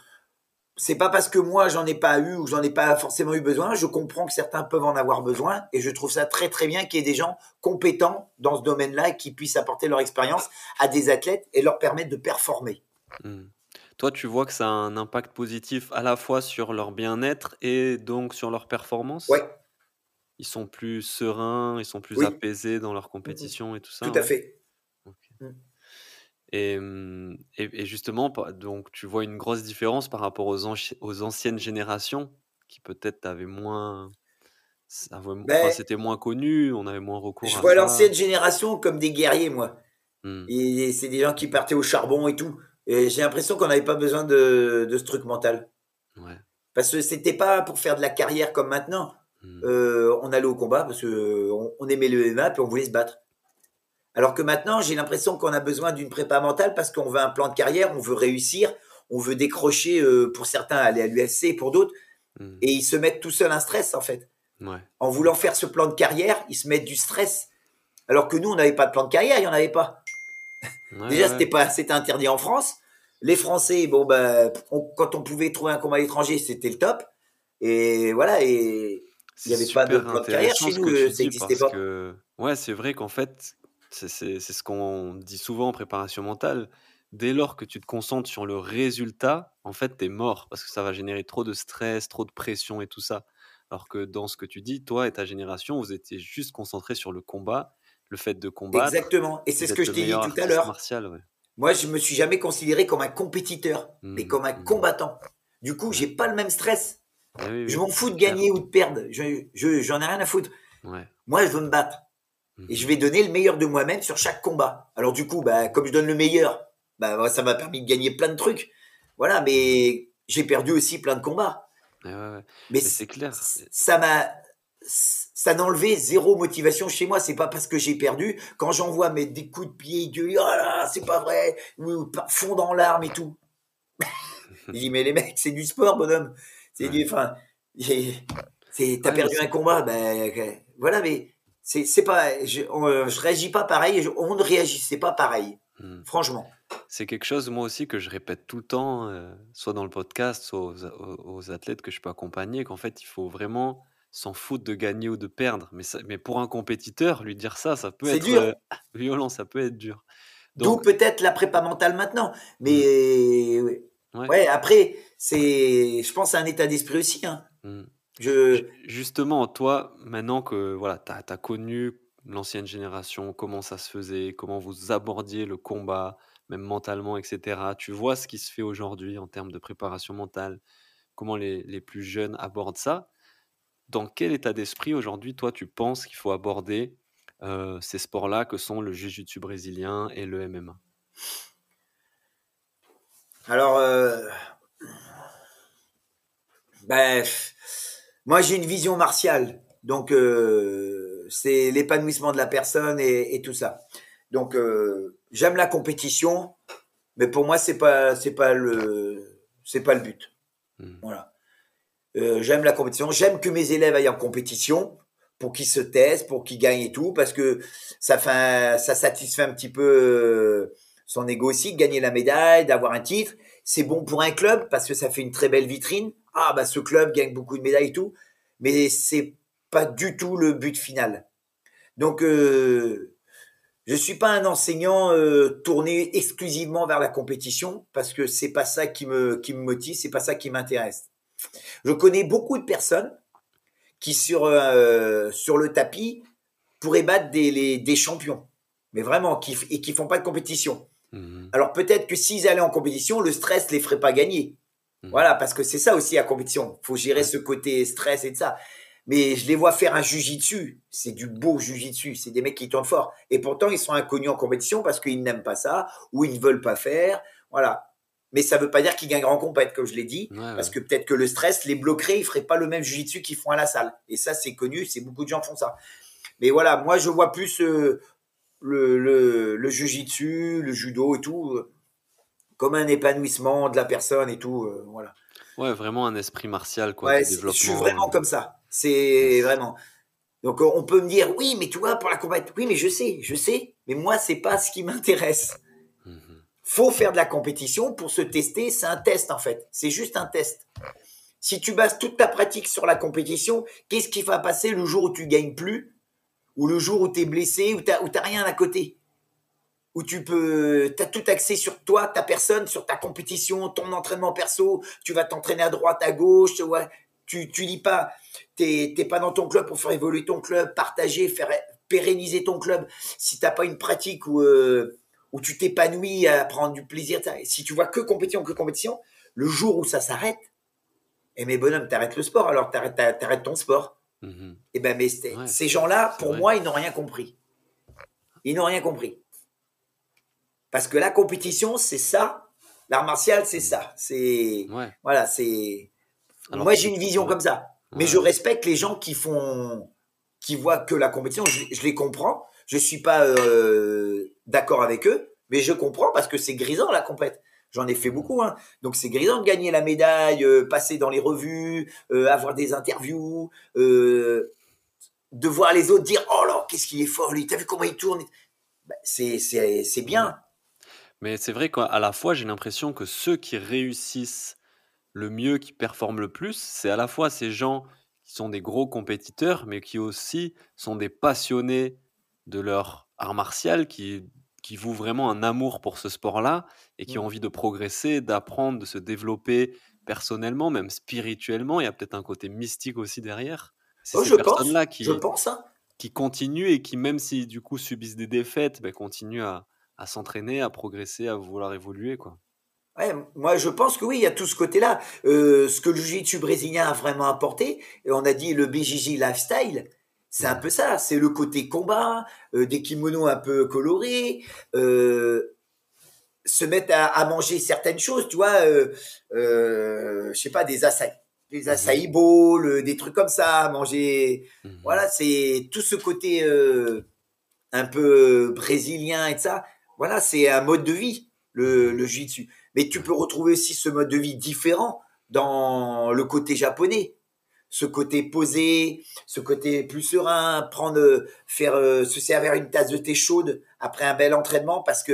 c'est pas parce que moi j'en ai pas eu ou j'en ai pas forcément eu besoin, je comprends que certains peuvent en avoir besoin et je trouve ça très très bien qu'il y ait des gens compétents dans ce domaine-là qui puissent apporter leur expérience à des athlètes et leur permettre de performer. Mhm. Toi, tu vois que ça a un impact positif à la fois sur leur bien-être et donc sur leur performance? Ouais, Ils sont plus sereins, ils sont plus oui, apaisés dans leur compétition et tout ça, tout à ouais? fait. Mm. Et, mmh, et, et justement, donc tu vois une grosse différence par rapport aux, anci- aux anciennes générations qui peut-être avaient moins, enfin c'était moins connu, on avait moins recours je à vois l'ancienne génération comme des guerriers, moi. Hmm, Et c'est des gens qui partaient au charbon et tout. Et j'ai l'impression qu'on n'avait pas besoin de, de ce truc mental. ouais. Parce que c'était pas pour faire de la carrière comme maintenant. hmm, Euh, on allait au combat parce que on, on aimait le MMA et on voulait se battre. Alors que maintenant, j'ai l'impression qu'on a besoin d'une prépa mentale parce qu'on veut un plan de carrière, on veut réussir, on veut décrocher euh, pour certains aller à l'UFC, pour d'autres, hmm, et ils se mettent tout seuls un stress en fait. ouais. En voulant faire ce plan de carrière, ils se mettent du stress. Alors que nous, on n'avait pas de plan de carrière, il n'y en avait pas. Ouais, Déjà, ouais. c'était pas, c'était interdit en France. Les Français, bon on- quand on pouvait trouver un combat à l'étranger, c'était le top. Et voilà, et il n'y avait pas de plan de carrière chez nous, euh, ça n'existait pas. que, ouais, c'est vrai qu'en fait, c'est ce qu'on dit souvent en préparation mentale. Dès lors que tu te concentres sur le résultat, en fait, t'es mort parce que ça va générer trop de stress, trop de pression et tout ça. Alors que dans ce que tu dis, toi et ta génération, vous étiez juste concentrés sur le combat, le fait de combattre, Exactement. Et c'est ce que je t'ai dit tout à l'heure. ouais. Moi, je me suis jamais considéré comme un compétiteur, mais Hmm, comme un hmm. combattant. Du coup, j'ai pas le même stress. Eh oui, Je m'en fous de clair. gagner ou de perdre. Je, je- j'en ai rien à foutre. Ouais. Moi, je veux me battre. Et je vais donner le meilleur de moi-même sur chaque combat. Alors du coup, bah, comme je donne le meilleur, bah, ça m'a permis de gagner plein de trucs. Voilà, mais j'ai perdu aussi plein de combats. Ouais, ouais. Mais Mais c'est clair. ça m'a, ça n'a enlevé zéro motivation chez moi. C'est pas parce que j'ai perdu. Quand j'envoie mes des coups de pied, Dieu, oh là, c'est pas vrai, ou fond dans l'arme et tout. Je dis mais les mecs, c'est du sport, bonhomme. C'est du, enfin, t'as perdu un combat, ben voilà, mais c'est, c'est pas, je, on- je réagis pas pareil. on ne réagissait pas pareil, Hmm. franchement. C'est quelque chose, moi aussi, que je répète tout le temps, euh, soit dans le podcast, soit aux, aux- aux athlètes que je peux accompagner, qu'en fait, il faut vraiment s'en foutre de gagner ou de perdre. Mais, ça- mais pour un compétiteur, lui dire ça, ça peut C'est être dur. euh, violent, ça peut être dur. D'où peut-être la prépa mentale maintenant. Mais ouais, ouais, après, c'est, je pense, à un état d'esprit aussi. Hein. hmm. Je, Justement, toi, maintenant que voilà, tu as, connu l'ancienne génération, comment ça se faisait, comment vous abordiez le combat, même mentalement, etc., tu vois ce qui se fait aujourd'hui en termes de préparation mentale, comment les, les plus jeunes abordent ça. Dans quel état d'esprit aujourd'hui, toi, tu penses qu'il faut aborder euh, ces sports-là que sont le jiu-jitsu brésilien et le MMA alors, euh, ben, moi j'ai une vision martiale, donc euh, c'est l'épanouissement de la personne et, et tout ça. Donc euh, j'aime la compétition, mais pour moi c'est pas c'est pas le c'est pas le but. Hmm. Voilà. Euh, j'aime la compétition, j'aime que mes élèves aillent en compétition pour qu'ils se testent, pour qu'ils gagnent et tout, parce que ça fait un- ça satisfait un petit peu son ego aussi, de gagner la médaille, d'avoir un titre. C'est bon pour un club parce que ça fait une très belle vitrine. Ah bah ce club gagne beaucoup de médailles et tout, mais c'est pas du tout le but final. Donc euh, je suis pas un enseignant euh, tourné exclusivement vers la compétition parce que c'est pas ça qui me qui me motive, c'est pas ça qui m'intéresse. Je connais beaucoup de personnes qui sur euh, le tapis pourraient battre des champions, mais vraiment qui et qui font pas de compétition. Mhm. Alors peut-être que s'ils allaient en compétition, le stress les ferait pas gagner. Mhm. Voilà, parce que c'est ça aussi la compétition. Faut gérer Ouais. ce côté stress et de ça. Mais je les vois faire un jujitsu. C'est du beau jujitsu. C'est des mecs qui tournent fort. Et pourtant, ils sont inconnus en compétition parce qu'ils n'aiment pas ça ou ils ne veulent pas faire. Voilà. Mais ça veut pas dire qu'ils gagneront en compète, comme je l'ai dit. Ouais, Parce ouais. que peut-être que le stress les bloquerait. Ils feraient pas le même jujitsu qu'ils font à la salle. Et ça, c'est connu. C'est beaucoup de gens font ça. Mais voilà, moi, je vois plus euh, le, le, le jujitsu, le judo et tout, euh, comme un épanouissement de la personne et tout. euh, voilà. Ouais, vraiment un esprit martial, quoi. Ouais, de c'est- je développement. suis vraiment euh, comme ça. C'est vraiment. Donc on peut me dire oui, mais tu vois pour la compétition, oui, mais je sais, je sais, mais moi c'est pas ce qui m'intéresse. mhm. Faut faire de la compétition pour se tester, c'est un test en fait. C'est juste un test. Si tu bases toute ta pratique sur la compétition, qu'est-ce qui va passer le jour où tu gagnes plus? Ou le jour où tu es blessé ou t'as ou t'as rien à côté. Où tu peux, t'as tout axé sur toi, ta personne, sur ta compétition, ton entraînement perso, tu vas t'entraîner à droite, à gauche, tu, tu dis pas, t'es, t'es pas dans ton club pour faire évoluer ton club, partager, faire pérenniser ton club. Si t'as pas une pratique où, euh, où tu t'épanouis à prendre du plaisir, si tu vois que compétition, que compétition, le jour où ça s'arrête, et mes bonhommes, t'arrêtes le sport, alors t'arrêtes ton sport. Mhm. Et ben, mais Ouais, ces gens-là, pour vrai. moi, ils n'ont rien compris. Ils n'ont rien compris. Parce que la compétition, c'est ça. L'art martial, c'est ça. C'est Ouais. voilà, c'est. Moi, j'ai une vision ouais. comme ça. Mais je respecte les gens qui font, qui voient que la compétition. Je, je les comprends. Je suis pas euh, d'accord avec eux, mais je comprends parce que c'est grisant la compète. J'en ai fait beaucoup, hein. Donc c'est grisant de gagner la médaille, euh, passer dans les revues, euh, avoir des interviews, euh, de voir les autres dire oh là qu'est-ce qu'il est fort lui, t'as vu comment il tourne? C'est c'est bien. Mais c'est vrai qu'à la fois, j'ai l'impression que ceux qui réussissent le mieux, qui performent le plus, c'est à la fois ces gens qui sont des gros compétiteurs, mais qui aussi sont des passionnés de leur art martial, qui, qui vouent vraiment un amour pour ce sport-là et qui ont Mm. envie de progresser, d'apprendre, de se développer personnellement, même spirituellement. Il y a peut-être un côté mystique aussi derrière. C'est Oh, ces je pense, personnes-là qui, je pense. Hein. qui continuent et qui, même si du coup subissent des défaites, ben, continuent à, à s'entraîner, à progresser, à vouloir évoluer. Quoi. Ouais, moi, je pense que oui, il y a tout ce côté-là. Euh, ce que le jiu-jitsu brésilien a vraiment apporté, et on a dit le BJJ lifestyle, c'est un peu ça. C'est le côté combat, euh, des kimonos un peu colorés, euh, se mettre à, à manger certaines choses, tu vois, euh, euh, je sais pas, des açaï, des açaï bowls, euh, des trucs comme ça, manger. Mhm. Voilà, c'est tout ce côté euh, un peu brésilien et de ça. Voilà, c'est un mode de vie, le, le jiu-jitsu. Mais tu peux retrouver aussi ce mode de vie différent dans le côté japonais. Ce côté posé, ce côté plus serein, prendre, euh, faire, euh, se servir une tasse de thé chaude après un bel entraînement parce que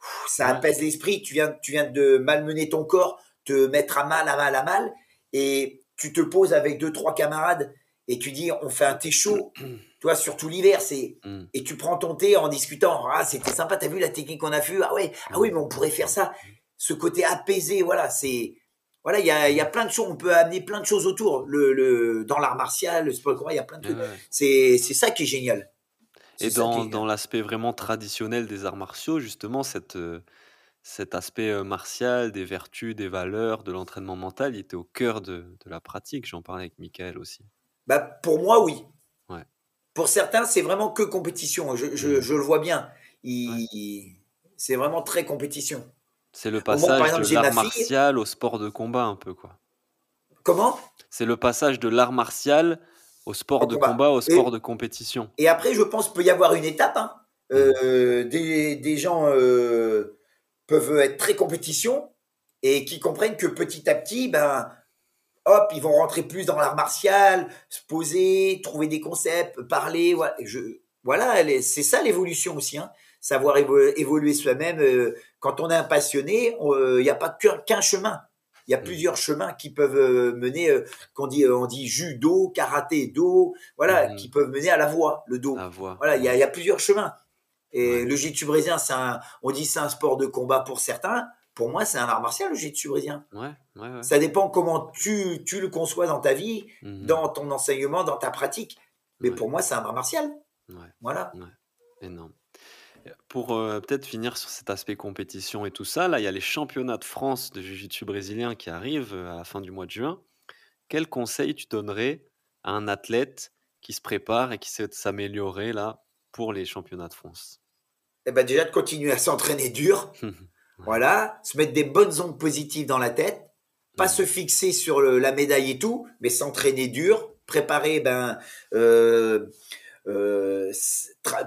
pff, ça apaise l'esprit. Tu viens, tu viens de malmener ton corps, te mettre à mal, à mal, à mal, et tu te poses avec deux, trois camarades et tu dis, on fait un thé chaud. Toi, surtout l'hiver, c'est Mm. et tu prends ton thé en discutant. Ah, c'était sympa, t'as vu la technique qu'on a fait Ah ouais, ah oui, mais on pourrait faire ça. Ce côté apaisé, voilà, c'est voilà, il y a, il y a plein de choses. On peut amener plein de choses autour. Le, le dans l'art martial, le sport, combat, il y a plein de Ouais, trucs. ouais. C'est ça qui est génial. Et est dans, dans l'aspect vraiment traditionnel des arts martiaux, justement, cette, euh, cet aspect euh, martial, des vertus, des valeurs, de l'entraînement mental, il était au cœur de, de la pratique. J'en parlais avec Michael aussi. Bah, pour moi, oui. Ouais. Pour certains, c'est vraiment que compétition. Je, je, Mm. je le vois bien. Il- C'est vraiment très compétition. C'est le Moi, passage exemple, de l'art fille- martial au sport de combat, un peu, quoi. Comment? C'est le passage de l'art martial au sport Au de combat. combat, au Et- sport de compétition. Et après, je pense qu'il peut y avoir une étape. hein. Euh, des, des gens euh, peuvent être très compétition et qui comprennent que petit à petit, ben, hop, ils vont rentrer plus dans l'art martial, se poser, trouver des concepts, parler. Voilà, je, c'est ça l'évolution aussi. Hein. Savoir évo- évoluer soi-même. euh, quand on est un passionné, on, euh, il n'y a pas qu'un chemin. Il y a Mm. plusieurs chemins qui peuvent euh, mener, euh, qu'on dit, euh, on dit judo, karaté, do, voilà, Mhm. qui peuvent mener à la voie, le do. La voix. Voilà, il y, a- il y a plusieurs chemins. Et Ouais. le jiu-jitsu brésilien, un, on dit c'est un sport de combat pour certains. Pour moi, c'est un art martial, le jiu-jitsu brésilien. Ouais, ouais, ouais. Ça dépend comment tu, tu le conçois dans ta vie, Mhm. dans ton enseignement, dans ta pratique. Mais pour moi, c'est un art martial. Voilà. Énorme. Pour euh, peut-être finir sur cet aspect compétition et tout ça, là, il y a les championnats de France de Jiu-Jitsu brésilien qui arrivent euh, à la fin du mois de juin. Quel conseil tu donnerais à un athlète qui se prépare et qui sait s'améliorer là pour les championnats de France? Eh ben déjà de continuer à s'entraîner dur. Voilà, se mettre des bonnes ondes positives dans la tête, pas se fixer sur le- la médaille et tout, mais s'entraîner dur, préparer ben euh, euh,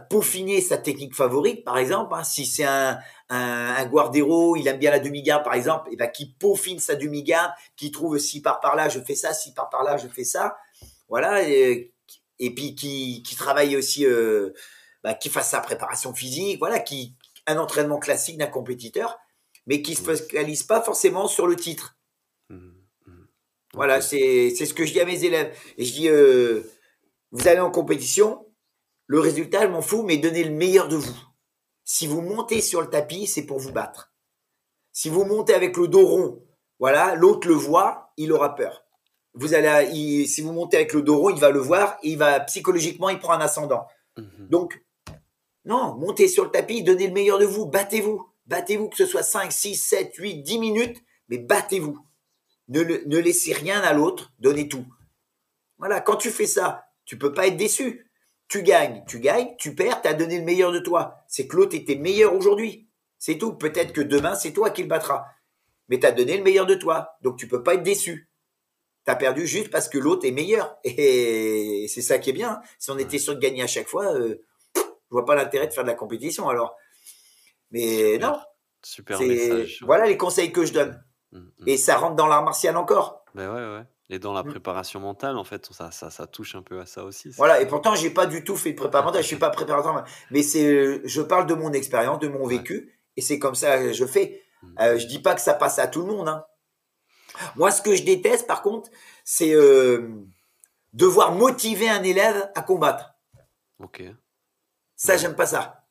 peaufiner sa technique favorite, par exemple. Hein. Si c'est un, un, un, Guardero, il aime bien la demi-garde, par exemple, et ben qui peaufine sa demi-garde, qui trouve si par par là je fais ça, si par par là je fais ça, voilà. Et, et puis qui, qui travaille aussi, euh, bah, qui fasse sa préparation physique, voilà, qui un entraînement classique d'un compétiteur, mais qui se focalise pas forcément sur le titre. Mmh, mmh. Voilà, c'est c'est ce que je dis à mes élèves. Et je dis, euh, vous allez en compétition, le résultat, je m'en fous, mais donnez le meilleur de vous. Si vous montez sur le tapis, c'est pour vous battre. Si vous montez avec le dos rond, voilà, l'autre le voit, il aura peur. Vous allez, si vous montez avec le dos rond, il va le voir et il va psychologiquement, il prend un ascendant. Mhm. Donc, non, montez sur le tapis, donnez le meilleur de vous, battez-vous. Battez-vous, que ce soit 5, 6, 7, 8, 10 minutes, mais battez-vous. Ne, ne laissez rien à l'autre, donnez tout. Voilà, quand tu fais ça, tu peux pas être déçu. Tu gagnes, tu gagnes, tu perds, tu as donné le meilleur de toi. C'est que l'autre était meilleur aujourd'hui. C'est tout. Peut-être que demain, c'est toi qui le battras. Mais tu as donné le meilleur de toi. Donc tu peux pas être déçu. Tu as perdu juste parce que l'autre est meilleur. Et c'est ça qui est bien. Si on était sûr de gagner à chaque fois, euh, je vois pas l'intérêt de faire de la compétition alors. Mais non. Super message. Voilà les conseils que je donne. Mmh, mmh. Et ça rentre dans l'art martial encore. Ben ouais, ouais. Et dans la mmh. préparation mentale, en fait, ça, ça, ça touche un peu à ça aussi. Voilà, et pourtant, j'ai pas du tout fait de préparation mentale, je suis pas préparateur, mais c'est, je parle de mon expérience, de mon vécu, et c'est comme ça que je fais. Mmh. Euh, je dis pas que ça passe à tout le monde. Hein. Moi, ce que je déteste, par contre, c'est euh, devoir motiver un élève à combattre. Ok. Ça, j'aime pas ça.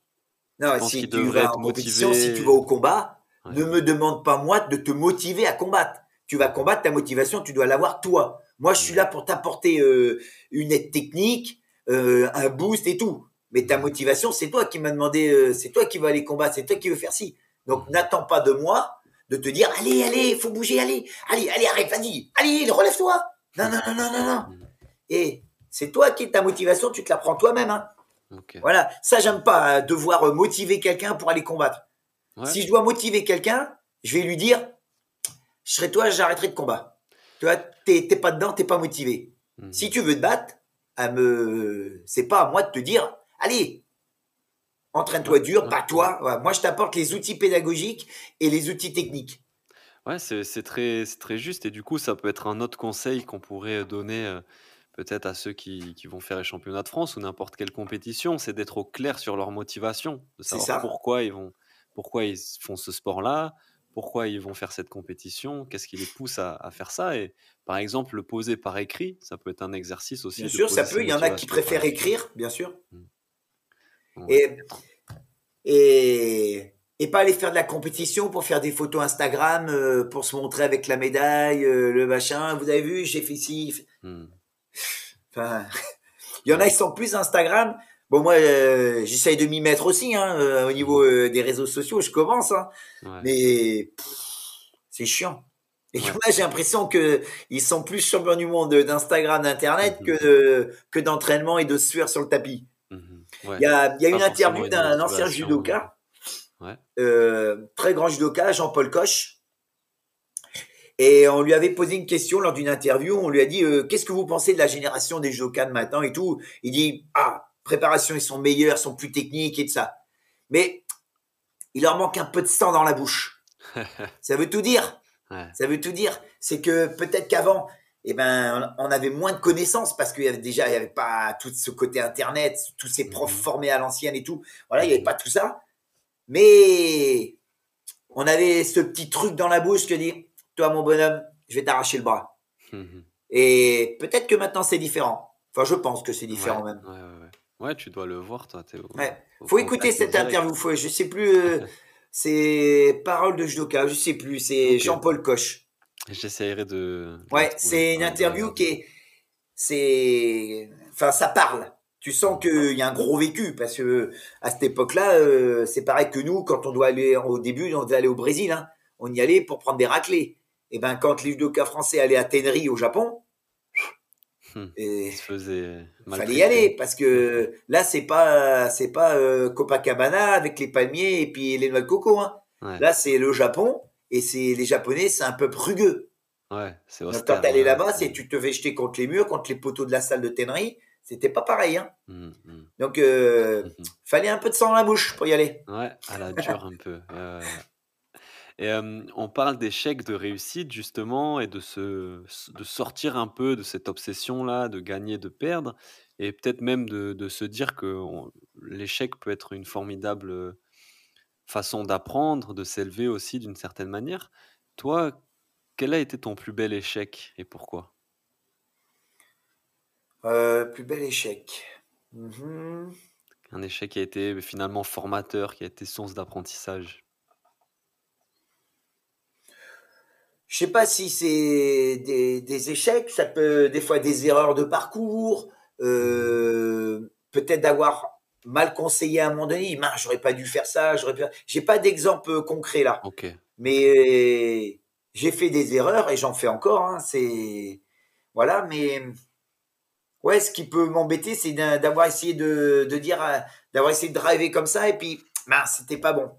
Non, si tu vas en compétition, si tu vas au combat, ne me demande pas moi de te motiver à combattre tu vas combattre, ta motivation, tu dois l'avoir toi. Moi, je suis là pour t'apporter euh, une aide technique, euh, un boost et tout. Mais ta motivation, c'est toi qui m'as demandé, euh, c'est toi qui vas aller combattre, c'est toi qui veux faire ci. Donc, n'attends pas de moi de te dire, allez, allez, faut bouger, allez, allez, allez, arrête, vas-y, allez, relève-toi. Non, non, non, non, non, non. Et c'est toi qui ta motivation, tu te la prends toi-même. Hein. Voilà, ça j'aime pas hein, devoir motiver quelqu'un pour aller combattre. Si je dois motiver quelqu'un, je vais lui dire, je serais toi, j'arrêterais de combat. Tu vois, t'es pas dedans, t'es pas motivé. Mhm. Si tu veux te battre, à me, c'est pas à moi de te dire, allez, entraîne-toi dur, bats-toi. Moi, je t'apporte les outils pédagogiques et les outils techniques. Ouais, c'est très, très juste. Et du coup, ça peut être un autre conseil qu'on pourrait donner euh, peut-être à ceux qui, qui, vont faire les championnats de France ou n'importe quelle compétition, c'est d'être au clair sur leur motivation, de savoir pourquoi ils vont, pourquoi ils font ce sport-là, pourquoi ils vont faire cette compétition, qu'est-ce qui les pousse à, faire ça. Et par exemple, le poser par écrit, ça peut être un exercice aussi. Bien sûr, ça peut. Il y en a qui préfèrent écrire, bien sûr. Mmh. Et, et, et, pas aller faire de la compétition pour faire des photos Instagram, euh, pour se montrer avec la médaille, euh, le machin. Vous avez vu, j'ai fait ci. Mmh. Enfin, il y en a, qui sont plus Instagram Bon, moi, euh, j'essaye de m'y mettre aussi, hein, euh, au niveau euh, des réseaux sociaux, je commence, hein, mais c'est chiant. Et moi, j'ai l'impression que ils sont plus champions du monde d'Instagram, d'Internet mhm. que que d'entraînement et de sueur sur le tapis. Mhm. Il y a, y a une interview d'un ancien judoka, très grand judoka, Jean-Paul Coche. Et on lui avait posé une question lors d'une interview. On lui a dit Qu'est-ce que vous pensez de la génération des judokas de maintenant et tout Il dit Ah, préparation, ils sont meilleurs, sont plus techniques et tout ça. Mais il leur manque un peu de sang dans la bouche. ça veut tout dire. Ça veut tout dire. C'est que peut-être qu'avant, eh ben, on avait moins de connaissances parce qu'il y avait déjà, il y avait pas tout ce côté internet, tous ces profs mhm. formés à l'ancienne et tout. Voilà, il y avait pas tout ça. Mais on avait ce petit truc dans la bouche que dit, toi mon bonhomme, je vais t'arracher le bras. Mhm. Et peut-être que maintenant c'est différent. Enfin, je pense que c'est différent même. Ouais, tu dois le voir, toi. ouais. Faut écouter cette interview. Faut, je sais plus. Euh, c'est Parole de judoka. Je sais plus. C'est Jean-Paul Coche. J'essaierai de. Ouais, c'est une interview qui est. C'est. Enfin, ça parle. Tu sens qu'il y a un gros vécu parce que à cette époque-là, euh, c'est pareil que nous quand on doit aller au début, on devait aller au Brésil. Hein. On y allait pour prendre des raclés. Et ben quand les judokas français allaient à Tenerife au Japon, Hmm. Et fallait y aller parce que là c'est pas c'est pas euh, Copacabana avec les palmiers et puis les noix de coco hein. Là c'est le Japon et c'est les Japonais c'est un peu rugueux. Ouais, c'est Quand t'allais là-bas, c'est tu te fais jeter contre les murs, contre les poteaux de la salle de Tenerife, C'était pas pareil. Hein. Mmh. Donc, euh, fallait un peu de sang dans la bouche pour y aller. Ouais, à la dure un peu. Ouais, ouais, ouais. Et on parle d'échecs, de réussite justement et de se de sortir un peu de cette obsession-là, de gagner, de perdre et peut-être même de de se dire que l'échec peut être une formidable, façon d'apprendre, de s'élever aussi d'une certaine manière. Toi, quel a été ton plus bel échec et pourquoi? Euh, plus bel échec. Mhm. Un échec qui a été finalement formateur, qui a été source d'apprentissage? Je sais pas si c'est des, des échecs, ça peut des fois des erreurs de parcours, euh, peut-être d'avoir mal conseillé à un moment donné. Mince, j'aurais pas dû faire ça. J'aurais pas. J'ai pas d'exemple concret là, mais j'ai fait des erreurs et j'en fais encore. Hein, c'est voilà, mais ouais, ce qui peut m'embêter, c'est d'a- d'avoir essayé de, de dire, euh, d'avoir essayé de driver comme ça et puis mince, c'était pas bon.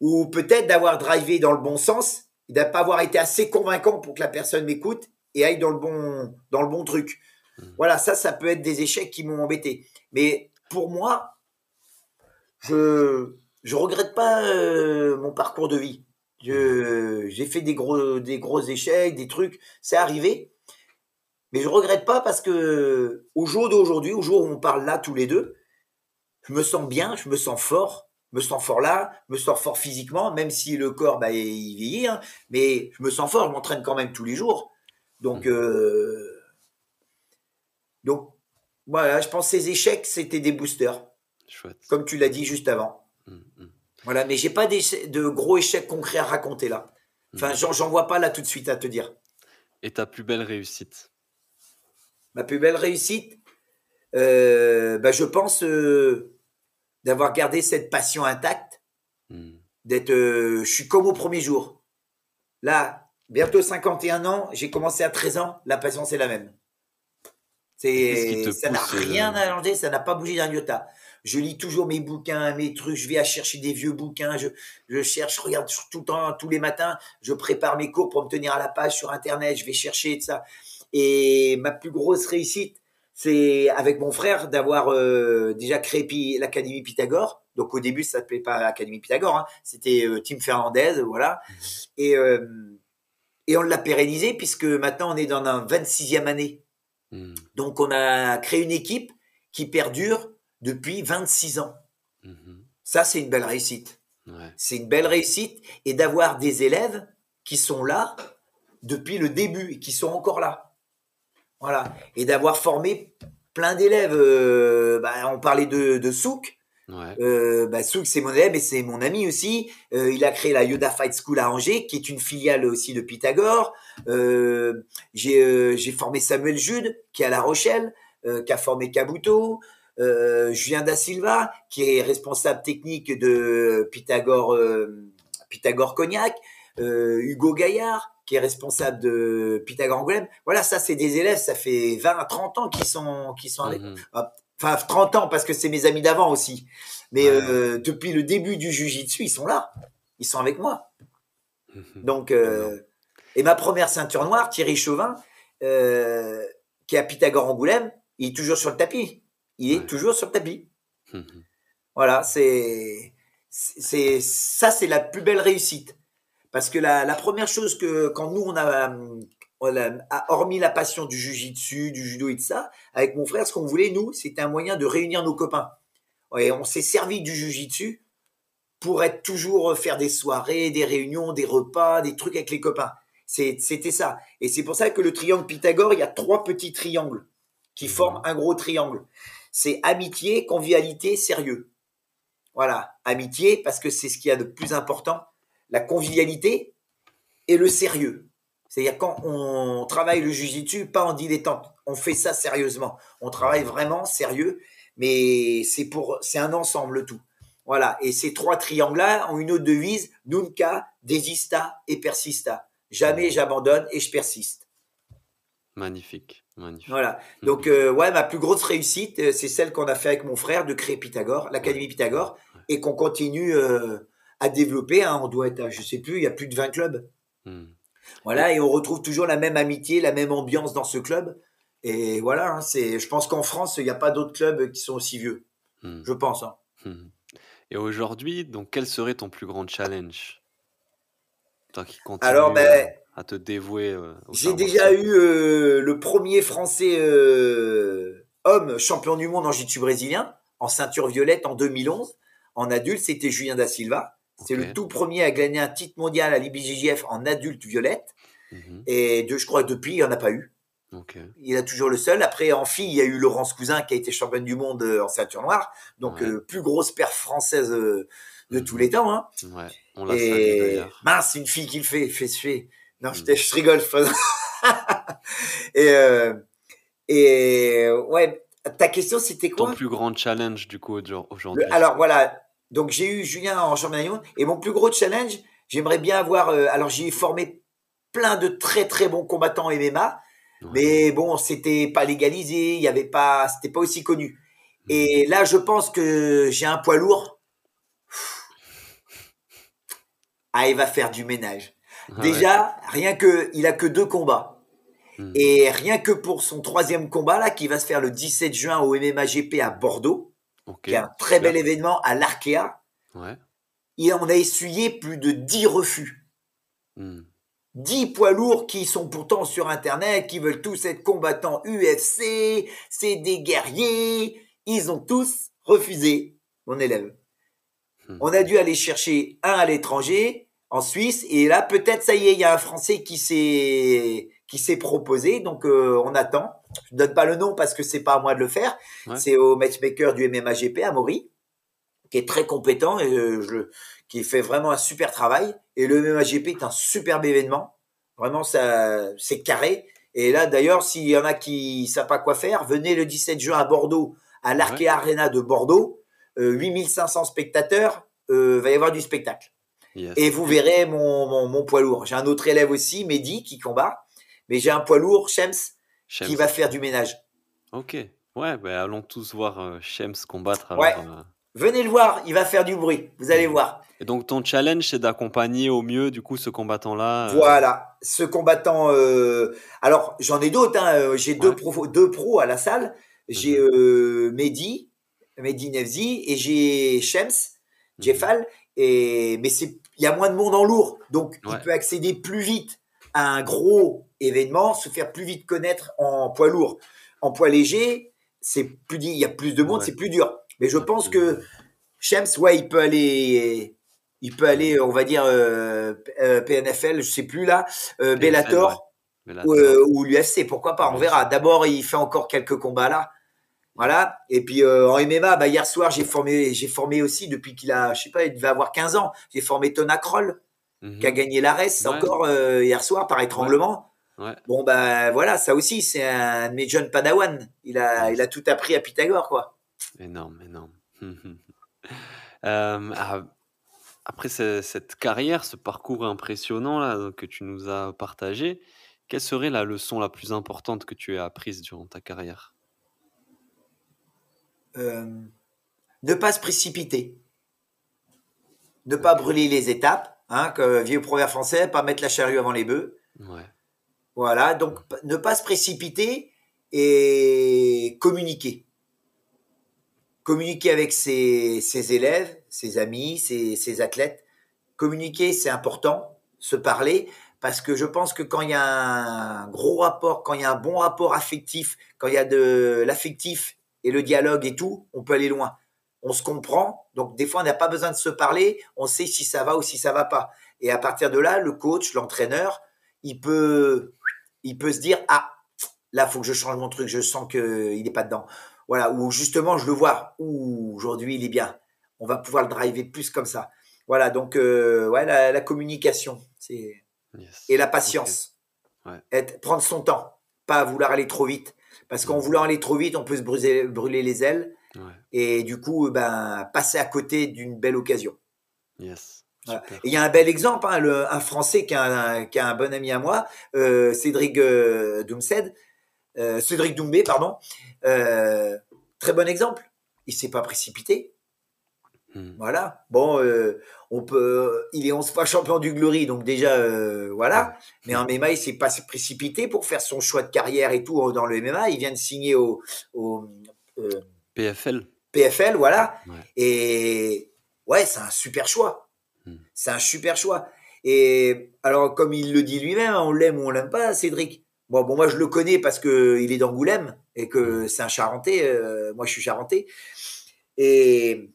Ou peut-être d'avoir drivé dans le bon sens et de pas avoir été assez convaincant pour que la personne m'écoute et aille dans le bon, dans le bon truc. Mmh. Voilà, ça, ça peut être des échecs qui m'ont embêté. Mais pour moi, je je regrette pas euh, mon parcours de vie. Je- J'ai fait des gros des gros échecs, des trucs, c'est arrivé. Mais je regrette pas parce que au jour d'aujourd'hui, au jour où on parle là tous les deux, je me sens bien, je me sens fort, me sens fort là, me sens fort physiquement, même si le corps bah, il vieillit, hein, mais je me sens fort, je m'entraîne quand même tous les jours. Donc Mmh. euh, donc voilà, je pense que ces échecs c'était des boosters, Chouette. comme tu l'as dit juste avant. Mmh mh. Voilà, mais j'ai pas de gros échecs concrets à raconter là. Enfin, Mmh. j'en j'en vois pas là tout de suite à te dire. Et ta plus belle réussite? Ma plus belle réussite, euh, bah, je pense euh, d'avoir gardé cette passion intacte, Mmh. d'être, euh, je suis comme au premier jour. Là, bientôt 51 ans, j'ai commencé à 13 ans, la passion c'est la même. C'est, ça n'a heu rien à changer, ça n'a pas bougé d'un iota. Je lis toujours mes bouquins, mes trucs, je vais à chercher des vieux bouquins, je, je cherche, je regarde tout le temps, tous les matins, je prépare mes cours pour me tenir à la page sur Internet, je vais chercher de ça. Et ma plus grosse réussite, c'est avec mon frère d'avoir euh, déjà créé l'Académie Pythagore. Donc au début, ça s'appelait pas l'Académie Pythagore, hein. c'était euh, Tim Fernandez, voilà. Et, euh, et on l'a pérennisé puisque maintenant on est dans la 26e année. Mmh. Donc on a créé une équipe qui perdure depuis 26 ans. Mmh Ça, c'est une belle réussite. Ouais. C'est une belle réussite et d'avoir des élèves qui sont là depuis le début et qui sont encore là. Voilà. Et d'avoir formé plein d'élèves. Euh, bah, on parlait de, de Souk. Ouais. Euh, bah, Souk, c'est mon élève et c'est mon ami aussi. Euh, il a créé la Yoda Fight School à Angers, qui est une filiale aussi de Pythagore. Euh, j'ai euh, j'ai formé Samuel Jude, qui est à La Rochelle, euh, qui a formé Kabuto. Euh, Julien Da Silva, qui est responsable technique de Pythagore, euh, Pythagore Cognac. Euh, Hugo Gaillard, qui est responsable de Pythagore Angoulême. Voilà, ça, c'est des élèves, ça fait 20 à 30 ans qui sont, qui sont avec Mmh enfin 30 ans parce que c'est mes amis d'avant aussi. Mais Ouais. euh, depuis le début du jujitsu, ils sont là. Ils sont avec moi. Mmh Donc euh, et ma première ceinture noire, Thierry Chauvin, euh, qui est à Pythagore Angoulême, il est toujours sur le tapis. Il est Ouais. toujours sur le tapis. Mmh Voilà, c'est c'est ça c'est la plus belle réussite. Parce que la, la première chose que quand nous on a, on a- hormis la passion du jujitsu, du judo et de ça, avec mon frère, ce qu'on voulait nous, c'était un moyen de réunir nos copains. Et on s'est servi du jujitsu pour être toujours euh, faire des soirées, des réunions, des repas, des trucs avec les copains. C'était ça. Et c'est pour ça que le triangle Pythagore, il y a trois petits triangles qui forment un gros triangle. C'est amitié, convivialité, sérieux. Voilà, amitié parce que c'est ce qu'il y a de plus important, la convivialité et le sérieux. C'est-à-dire quand on travaille le jujitsu, pas en dilettante, on fait ça sérieusement. On travaille vraiment sérieux, mais c'est pour, c'est un ensemble le tout. Voilà. Et ces trois triangles-là ont une autre devise, nunca, desista et persista. Jamais j'abandonne et je persiste. Magnifique, magnifique. Voilà. Donc, euh, ouais, ma plus grosse réussite, euh, c'est celle qu'on a fait avec mon frère de créer Pythagore, l'Académie Pythagore, et qu'on continue euh, à développer. hein. On doit être, à, je sais plus, il y a plus de 20 clubs. Mmh. Voilà, et on retrouve toujours la même amitié, la même ambiance dans ce club. Et voilà, hein, c'est, je pense qu'en France, il n'y a pas d'autres clubs qui sont aussi vieux. Hmm. Je pense. Hein. Hmm. Et aujourd'hui, donc, quel serait ton plus grand challenge? Toi qui continues Alors, ben, à, te dévouer. euh, j'ai déjà eu euh, le premier Français euh, homme champion du monde en jiu-jitsu brésilien, en ceinture violette en 2011. En adulte, c'était Julien da Silva. C'est le tout premier à gagner un titre mondial à l'IBJJF en adulte violette. Mhm. Et de, je crois que depuis, il n'y en a pas eu. Il a toujours le seul. Après, en fille, il y a eu Laurence Cousin qui a été championne du monde euh, en ceinture noire. Donc, Ouais. euh, plus grosse paire française euh, de tous Mhm. les temps. Hein. Ouais, on l'a Et mince, une fille qui le fait, fait, fait. Non, je, Mm. te- je rigole. je fais- et, euh, et ouais, ta question, c'était Ton quoi plus grand challenge, du coup, aujourd- aujourd'hui? Le- Alors voilà, donc j'ai eu Julien en championnat du monde. Et mon plus gros challenge, j'aimerais bien avoir. euh, alors j'ai formé plein de très très bons combattants MMA. Ouais. Mais bon, c'était pas légalisé, il y avait pas, c'était pas aussi connu. Mhm. Et là, je pense que j'ai un poids lourd. Ah, il va faire du ménage. Ah ouais. Déjà, rien que, il a que deux combats. Mhm. Et rien que pour son troisième combat là, qui va se faire le 17 juin au MMA GP à Bordeaux, Ok. qui est un très bel événement à l'Arkea, Ouais. et on a essuyé plus de 10 refus. Mhm. 10 poids lourds qui sont pourtant sur Internet, qui veulent tous être combattants UFC, c'est des guerriers. Ils ont tous refusé mon élève. Hmm. On a dû aller chercher un à l'étranger, en Suisse, et là peut-être ça y est, il y a un Français qui s'est qui s'est proposé, donc euh, on attend. Je ne donne pas le nom parce que c'est pas à moi de le faire. Ouais. C'est au matchmaker du MMA GP à Maury, qui est très compétent et euh, je, qui fait vraiment un super travail. Et le MMA GP est un superbe événement. Vraiment, ça, c'est carré. Et là, d'ailleurs, s'il y en a qui savent pas quoi faire, venez le 17 juin à Bordeaux, à l'Arkea Ouais. Arena de Bordeaux. Euh, 8500 spectateurs, euh, va y avoir du spectacle. Yes. Et vous verrez mon, mon, mon poids lourd. J'ai un autre élève aussi, Mehdi, qui combat. Mais j'ai un poids lourd, Shems, Shems. qui va faire du ménage. Ok. Ouais, bah, allons tous voir euh, Shems combattre. Alors, Ouais. euh. Venez le voir, il va faire du bruit. Vous allez voir. Et donc, ton challenge, c'est d'accompagner au mieux, du coup, ce combattant-là. euh, Voilà, ce combattant. euh, Alors, j'en ai d'autres. Hein. J'ai deux, pros, deux pros à la salle. J'ai Mhm. euh, Mehdi, Mehdi Nevzi, et j'ai Shems, mhm. Jeffal. Et mais c'est, il y a moins de monde en lourd, donc Ouais. il peut accéder plus vite à un gros événement, se faire plus vite connaître en poids lourd. En poids léger, c'est plus, il y a plus de monde, Ouais. c'est plus dur. Mais je pense que Shems, ouais, il peut aller, il peut aller, on va dire euh, euh, PNFL, je sais plus là, euh, Bellator Bellator. ou, ou l'UFC, pourquoi pas, on verra. D'abord, il fait encore quelques combats là. Voilà. Et puis euh, en MMA, bah, hier soir, j'ai formé, j'ai formé aussi depuis qu'il a, je sais pas, il devait avoir 15 ans. J'ai formé Tona Kroll, Mhm. qui a gagné l'ARES Ouais. encore euh, hier soir par étranglement. Ouais. Bon bah voilà, ça aussi, c'est un de mes jeunes Padawan. Il a, il a tout appris à Pythagore, quoi. Énorme, énorme. Euh, ah, après ce- cette carrière, ce parcours impressionnant là, que tu nous as partagé, quelle serait la leçon la plus importante que tu as apprise durant ta carrière? Euh, ne pas se précipiter. Ne pas brûler les étapes, hein, que vieux proverbe français, pas mettre la charrue avant les bœufs. Ouais. Voilà, donc ne pas se précipiter et communiquer. Communiquer avec ses, ses élèves, ses amis, ses, ses athlètes. Communiquer, c'est important, se parler, parce que je pense que quand il y a un gros rapport, quand il y a un bon rapport affectif, quand il y a de l'affectif et le dialogue et tout, on peut aller loin. On se comprend, donc des fois on n'a pas besoin de se parler, on sait si ça va ou si ça va pas. Et à partir de là, le coach, l'entraîneur, il peut, il peut se dire ah là faut que je change mon truc, je sens que il est pas dedans. Voilà, ou justement je le vois, ou aujourd'hui il est bien. On va pouvoir le driver plus comme ça. Voilà, donc euh, ouais la, la communication, c'est Yes. et la patience. Ok. Ouais. Être, prendre son temps, pas vouloir aller trop vite, parce qu'en voulant aller trop vite, on peut se brûler, brûler les ailes Ouais. et du coup ben passer à côté d'une belle occasion. Yes. Voilà. Il y a un bel exemple, hein, le- un Français qui a un, qui a un bon ami à moi, euh, Cédric euh, Doumsed, euh, Cédric Doumbé, pardon. Euh, très bon exemple. Il s'est pas précipité. Mmh. Voilà. Bon, on peut. Il est 11 fois champion du Glory, donc déjà, voilà. Mais en MMA, il s'est pas précipité pour faire son choix de carrière et tout dans le MMA. Il vient de signer au, au PFL. PFL, voilà. Ouais. Et ouais, c'est un super choix. Hmm. C'est un super choix. Et alors, comme il le dit lui-même, on l'aime ou on l'aime pas, Cédric. Bon, bon, moi je le connais parce que il est d'Angoulême et que c'est un Charentais. euh, moi, je suis Charentais. Et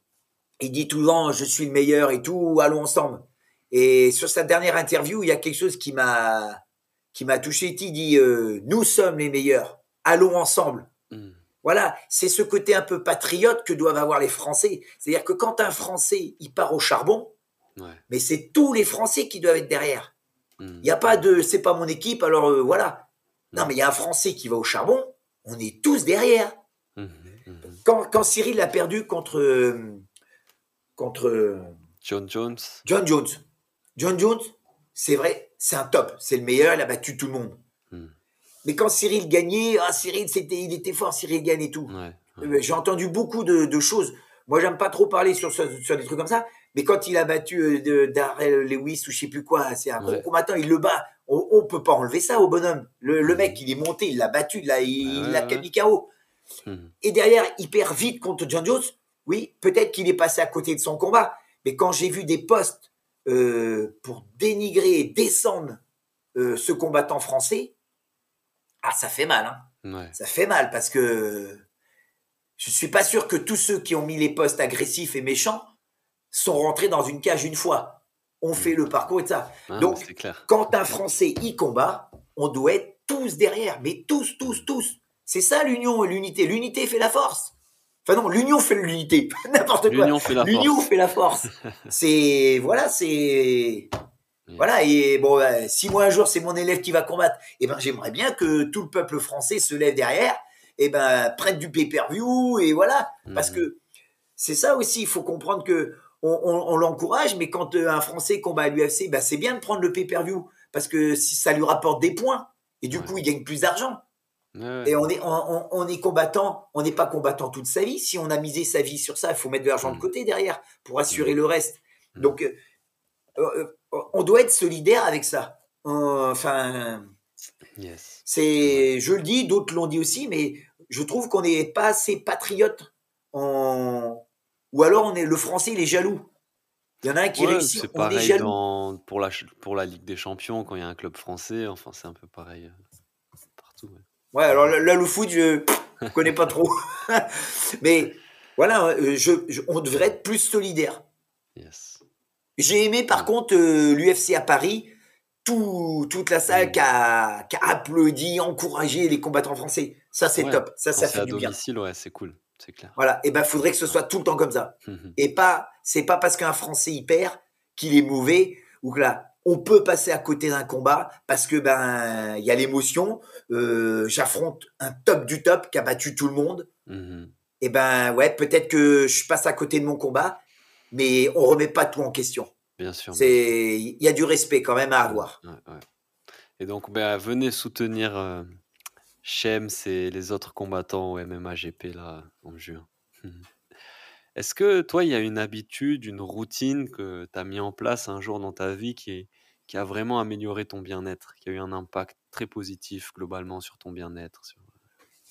il dit tout le temps, je suis le meilleur et tout, allons ensemble. Et sur sa dernière interview, il y a quelque chose qui m'a qui m'a touché. Il dit, euh, nous sommes les meilleurs, allons ensemble. Mmh. Voilà, c'est ce côté un peu patriote que doivent avoir les Français. C'est-à-dire que quand un Français, il part au charbon, Ouais. mais c'est tous les Français qui doivent être derrière. Mmh. Il n'y a pas de, c'est pas mon équipe, alors euh, voilà. Non, mais il y a un Français qui va au charbon, on est tous derrière. Mmh. Mmh. Quand, quand Cyril a perdu contre, euh, contre euh, John Jones. John Jones, John Jones, c'est vrai, c'est un top, c'est le meilleur, il a battu tout le monde. Mais quand Cyril gagnait, ah Cyril, c'était, il était fort, Cyril gagne et tout. Ouais. ouais. J'ai entendu beaucoup de, de choses. Moi, j'aime pas trop parler sur, sur, sur des trucs comme ça. Mais quand il a battu euh, Darrell Lewis ou je sais plus quoi, c'est un gros Ouais. combattant, il le bat. On, on peut pas enlever ça au bonhomme. Le, le mec, il est monté, il l'a battu, il l'a il, KO. Mmh. Et derrière, il perd vite contre John Jones. Oui, peut-être qu'il est passé à côté de son combat. Mais quand j'ai vu des posts euh, pour dénigrer et descendre euh, ce combattant français, ah, ça fait mal. Hein Ouais. ça fait mal parce que je suis pas sûr que tous ceux qui ont mis les postes agressifs et méchants sont rentrés dans une cage une fois. On fait le parcours et ça. Ah, Donc, clair. Quand un Français y combat, on doit être tous derrière, mais tous, tous, tous. C'est ça l'union et l'unité. L'unité fait la force. Enfin non, l'union fait l'unité. N'importe quoi. L'union fait la L'union force. fait la force. c'est voilà, c'est voilà. Et bon, bah, si moi un jour c'est mon élève qui va combattre, et ben j'aimerais bien que tout le peuple français se lève derrière, et ben prenne du pay-per-view et voilà, parce Mhm. que c'est ça aussi. Il faut comprendre que on, on- on l'encourage, mais quand euh, un Français combat à l'UFC, ben c'est bien de prendre le pay-per-view parce que si ça lui rapporte des points et du Ouais. coup il gagne plus d'argent. Ouais. Et on est, on, on- on est combattant, on n'est pas combattant toute sa vie. Si on a misé sa vie sur ça, il faut mettre de l'argent de Mm. côté derrière pour assurer Mm. le reste. Mm. Donc, euh, euh, on doit être solidaire avec ça. Enfin, Yes. c'est, je le dis, d'autres l'ont dit aussi, mais je trouve qu'on n'est pas assez patriote. En... Ou alors, on est le français, il est jaloux. Il y en a un qui Ouais, réussit, on est jaloux. dans, pour, la, pour la Ligue des Champions, quand il y a un club français, enfin c'est un peu pareil euh, partout. ouais. Ouais, alors là, là, le foot, je ne connais pas trop. mais voilà, euh, je, je- on devrait être plus solidaire. Yes. J'ai aimé par contre l'UFC à Paris, tout, toute la salle Mm. qui, a, qui a applaudi, encouragé les combattants français. Ça, c'est top. Ça, ça fait à du bien. domicile, ouais, c'est cool, c'est clair. Voilà. Et ben, faudrait que ce soit tout le temps comme ça. Et pas, c'est pas parce qu'un Français y perd qu'il est mauvais ou que là, on peut passer à côté d'un combat parce que ben, il y a l'émotion. Euh, J'affronte un top du top qui a battu tout le monde. Mhm. Et ben, ouais, peut-être que je passe à côté de mon combat, mais on remet pas tout en question. Bien sûr. bien sûr. C'est, il y a du respect quand même à avoir. Ouais, ouais. Et donc, ben, venez soutenir euh, Shems et les autres combattants au MMA GP là, en juin. Est-ce que toi, il y a une habitude, une routine que tu as mis en place un jour dans ta vie qui, est- qui a vraiment amélioré ton bien-être, qui a eu un impact très positif globalement sur ton bien-être sur-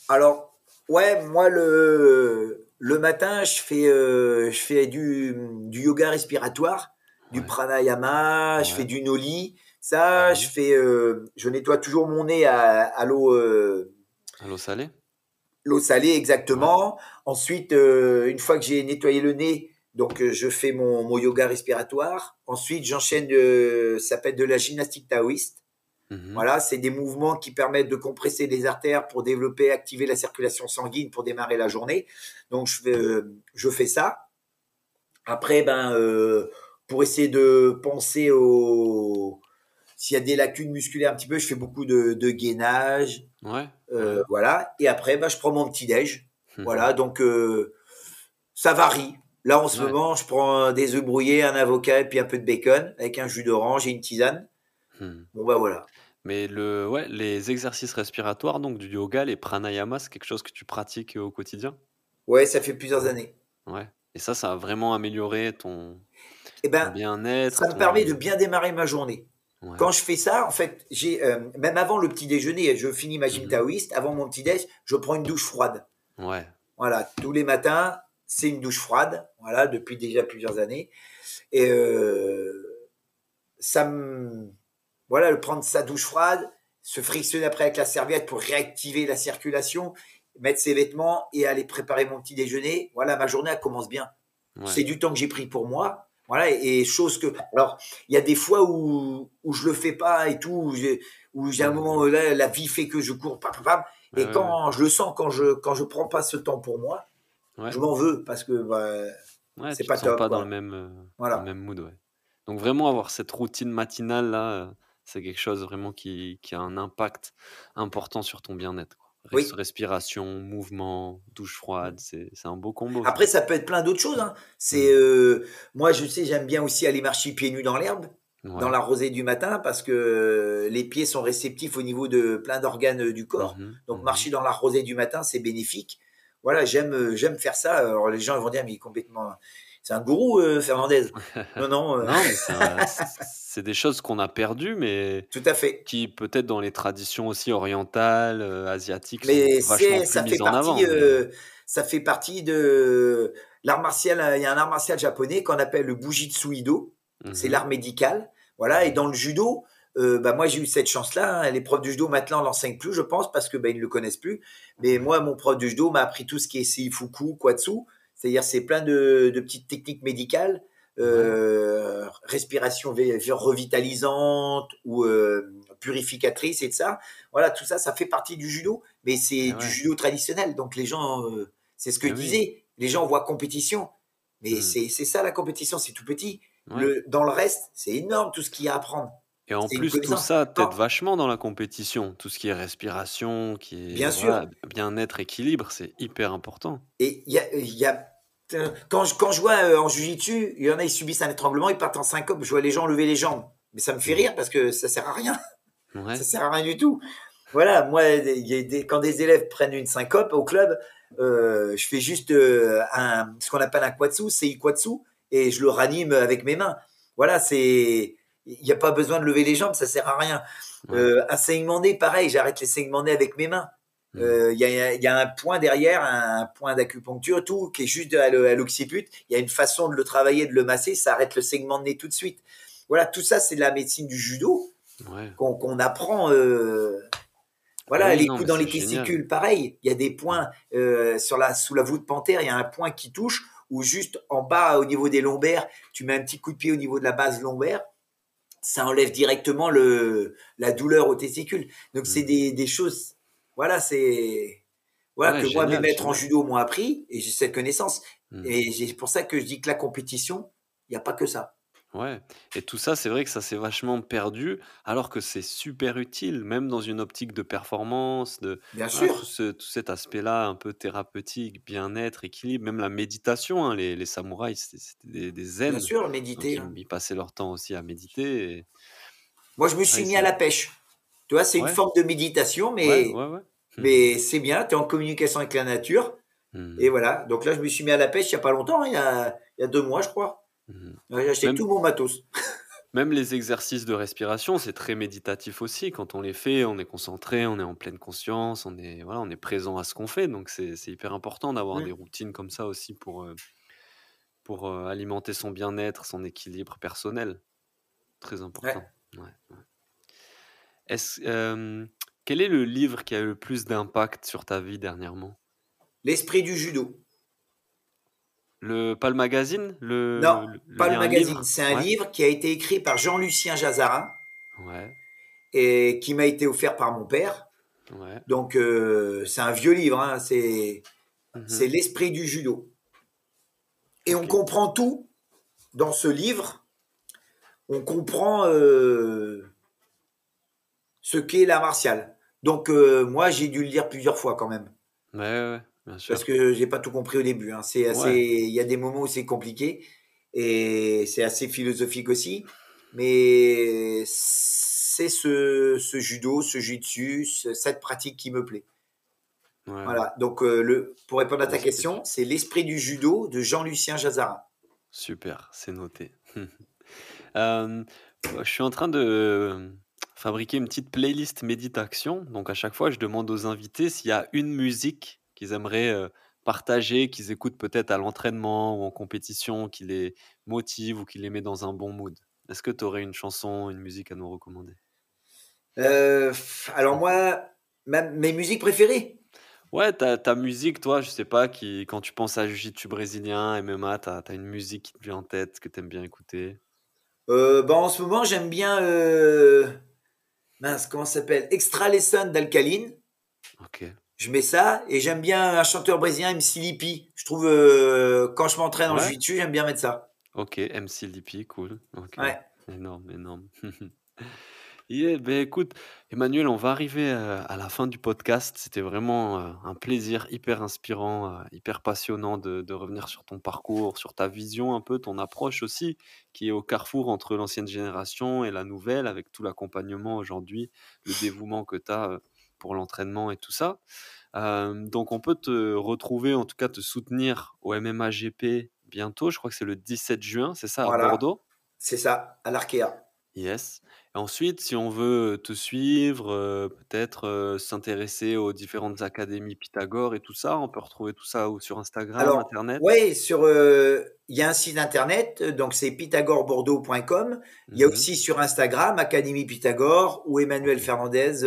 Alors, ouais, moi le le matin, je fais euh, je fais du du yoga respiratoire, du Ouais. pranayama, je fais du noli. Ça, Mhm. je fais euh, je nettoie toujours mon nez à, à l'eau euh, à l'eau salée l'eau salée exactement. Ensuite, euh, une fois que j'ai nettoyé le nez, donc euh, je fais mon, mon yoga respiratoire. Ensuite, j'enchaîne, euh, ça s'appelle de la gymnastique taoïste. Mhm. Voilà, c'est des mouvements qui permettent de compresser les artères pour développer, activer la circulation sanguine pour démarrer la journée. Donc je fais, euh, je fais ça. Après, ben, euh, pour essayer de penser au s'il y a des lacunes musculaires un petit peu, je fais beaucoup de, de gainage, Ouais. euh, voilà. Et après, ben, je prends mon petit déj. Mhm. Voilà, donc euh, ça varie. Là, en ce Ouais. moment, je prends des œufs brouillés, un avocat et puis un peu de bacon avec un jus d'orange et une tisane. Mhm. Bon, bah voilà. Mais le, ouais, les exercices respiratoires, donc du yoga, les pranayamas, c'est quelque chose que tu pratiques au quotidien? Ouais, ça fait plusieurs années. Ouais. Et ça, ça a vraiment amélioré ton Eh ton ben, bien-être, ça me permet de bien démarrer ma journée. Ouais. Quand je fais ça, en fait, j'ai euh, même avant le petit déjeuner, je finis ma gym Mmh taoïste, avant mon petit déj, je prends une douche froide. Ouais. Voilà, tous les matins, c'est une douche froide, voilà, depuis déjà plusieurs années. Et euh, ça me. Voilà, le prendre sa douche froide, se frictionner après avec la serviette pour réactiver la circulation, mettre ses vêtements et aller préparer mon petit déjeuner. Voilà, ma journée, elle commence bien. Ouais. C'est du temps que j'ai pris pour moi. Voilà, et, et chose que. Alors, il y a des fois où, où je le fais pas et tout, où j'ai, un moment, là, la vie fait que je cours, pam, pam. Ouais, Et ouais, quand je le sens, quand je, quand je prends pas ce temps pour moi, ouais. je m'en veux parce que bah, c'est pas top, pas dans le même, heu, Voilà. dans le même mood. Donc vraiment avoir cette routine matinale là, heu, c'est quelque chose vraiment qui qui a un impact important sur ton bien-être, Oui. respiration, mouvement, douche froide, c'est c'est un beau combo. Après, ça peut être plein d'autres choses. Hein. C'est Mmh. euh, moi, je sais, j'aime bien aussi aller marcher pieds nus dans l'herbe, dans la rosée du matin, parce que les pieds sont réceptifs au niveau de plein d'organes du corps. Mmh mh. Donc, Mmh marcher dans la rosée du matin, c'est bénéfique. Voilà, j'aime, euh, j'aime faire ça. Alors, les gens ils vont dire, mais complètement, c'est un gourou, euh, Fernandez. Non, non, euh, Non, c'est des choses qu'on a perdues, mais tout à fait. qui peut-être dans les traditions aussi orientales, heu, asiatiques sont Mais vachement plus ça fait avant, partie, mais euh, ça fait partie de l'art martial. Il y a un art martial japonais qu'on appelle le Bujitsu Ido. C'est mmh mh. l'art médical. Voilà. Et dans le judo, euh, bah moi j'ai eu cette chance-là. hein. Les profs de judo maintenant l'enseignent plus, je pense, parce que bah, ils ne le connaissent plus. Mais moi, mon prof de judo m'a appris tout ce qui est seifuku, kwatsu, c'est-à-dire c'est plein de, de petites techniques médicales, Ouais. euh, respiration revitalisante ou euh, purificatrice et de ça. Voilà, tout ça, ça fait partie du judo, mais c'est Et du judo traditionnel. Donc les gens, euh, c'est ce que je oui. disais, les gens voient compétition, mais Mmh. c'est ça la compétition, c'est tout petit. Ouais. Le, dans le reste, c'est énorme tout ce qu'il y a à apprendre. Et en plus, tout ça t'aide vachement dans la compétition. Tout ce qui est respiration, qui est Bien sûr. voilà, bien-être, équilibre, c'est hyper important. Et il y a, il y a quand je, quand je vois euh, en jiu-jitsu, il y en a, ils subissent un étranglement, ils partent en syncope. Je vois les gens lever les jambes. Mais ça me fait rire parce que ça sert à rien. Ouais. Ça sert à rien du tout. Voilà, moi, il y a des- quand des élèves prennent une syncope au club, euh, je fais juste euh, un, ce qu'on appelle un quatsu, c'est ikwatsu, et je le ranime avec mes mains. Voilà, c'est, il n'y a pas besoin de lever les jambes, ça sert à rien. Ouais. Euh, un saignement nez, pareil, j'arrête les saignements nez avec mes mains. Euh, Il y, a, il y a un point derrière, un point d'acupuncture, tout, qui est juste à l'occiput. Il y a une façon de le travailler, de le masser, ça arrête le saignement de nez tout de suite. Voilà, tout ça, c'est de la médecine du judo Ouais. qu'on apprend. euh, voilà, Ah les non, coups dans les c'est génial. testicules, pareil. Il y a des points euh, sur la, sous la voûte panthère, il y a un point qui touche, ou juste en bas, au niveau des lombaires, tu mets un petit coup de pied au niveau de la base lombaire. Ça enlève directement le, la douleur aux testicules. Donc, c'est Mmh. des, des choses. Voilà, c'est. Voilà, Ouais, que moi, mes maîtres en judo m'ont appris, et j'ai cette connaissance. Mmh. Et c'est pour ça que je dis que la compétition, il n'y a pas que ça. Ouais. Et tout ça, c'est vrai que ça s'est vachement perdu, alors que c'est super utile, même dans une optique de performance, de Bien tout sûr, ce tout cet aspect-là un peu thérapeutique, bien-être, équilibre, même la méditation, hein. Les les samouraïs, c'était des des bien zen, sûr, donc méditer. ils hein. ils passaient leur temps aussi à méditer et Moi, je me suis ouais, mis à la pêche. Tu vois, c'est une ouais, forme de méditation, mais, ouais, ouais. Mh. mais c'est bien. Tu es en communication avec la nature. Et Mmh. voilà. Donc là, je me suis mis à la pêche il n'y a pas longtemps, hein, il y a, il y a deux mois, je crois. Mmh. Ouais, J'ai acheté Même tout mon matos. même les exercices de respiration, c'est très méditatif aussi. Quand on les fait, on est concentré, on est en pleine conscience, on est voilà, on est présent à ce qu'on fait. Donc c'est hyper important d'avoir des routines comme ça aussi pour, heu, pour, heu, alimenter son bien-être, son équilibre personnel. Très Ouais. important. Ouais, ouais. Est-ce hem, quel est le livre qui a eu le plus d'impact sur ta vie dernièrement? L'esprit du judo. Le pas le magazine? Le Non, le pas le magazine. C'est un Ouais? livre qui a été écrit par Jean-Lucien Jazarin Ouais, et qui m'a été offert par mon père. ouais. Donc, euh, c'est un vieux livre. hein. C'est Mmh c'est l'esprit du judo. Et on comprend tout dans ce livre. On comprend euh, ce qu'est l'art martial. Donc, euh, moi, j'ai dû le lire plusieurs fois quand même. Ouais, ouais, bien Parce sûr. que j'ai pas tout compris au début. hein. C'est assez, Ouais. il y a des moments où c'est compliqué et c'est assez philosophique aussi. Mais c'est ce, ce judo, ce jitsu, ce- cette pratique qui me plaît. Voilà. Donc, le, pour répondre à ta question, c'est L'esprit du judo de Jean-Lucien Jazarin. Super, c'est noté. je suis en train de fabriquer une petite playlist méditation. Donc, à chaque fois, je demande aux invités s'il y a une musique qu'ils aimeraient partager, qu'ils écoutent peut-être à l'entraînement ou en compétition, qui les motive ou qui les met dans un bon mood. Est-ce que tu aurais une chanson, une musique à nous recommander? Euh, Alors moi, mes musiques préférées? Ouais, ta, ta musique, toi, je sais pas, qui, quand tu penses à Jiu-Jitsu brésilien, MMA, tu as, une musique qui te vient en tête, que tu aimes bien écouter? Euh, bah, En ce moment, j'aime bien. Euh... Mince, comment ça s'appelle? Extra Lesson d'Alcaline. Ok je mets ça et j'aime bien un chanteur brésilien, MC Lippi. Je trouve euh, quand je m'entraîne en ouais. jiu j'aime bien mettre ça. Ok, MC Lippi, cool. Ouais. Énorme, énorme. yeah, ben écoute, Emmanuel, on va arriver euh, à la fin du podcast. C'était vraiment euh, un plaisir hyper inspirant, hyper passionnant de, de, revenir sur ton parcours, sur ta vision un peu, ton approche aussi, qui est au carrefour entre l'ancienne génération et la nouvelle, avec tout l'accompagnement aujourd'hui, le dévouement que tu as pour l'entraînement et tout ça. donc on peut te retrouver, en tout cas te soutenir au MMA GP bientôt. Je crois que c'est le 17 juin, c'est ça, à Bordeaux? C'est ça, à l'Arkea. Yes. Et ensuite, si on veut te suivre, peut-être s'intéresser aux différentes académies Pythagore et tout ça, on peut retrouver tout ça sur Instagram, Internet? Oui, sur il y a un site internet, donc c'est pythagorebordeaux.com. Il y a mmh aussi sur Instagram, Académie Pythagore ou Emmanuel Fernandez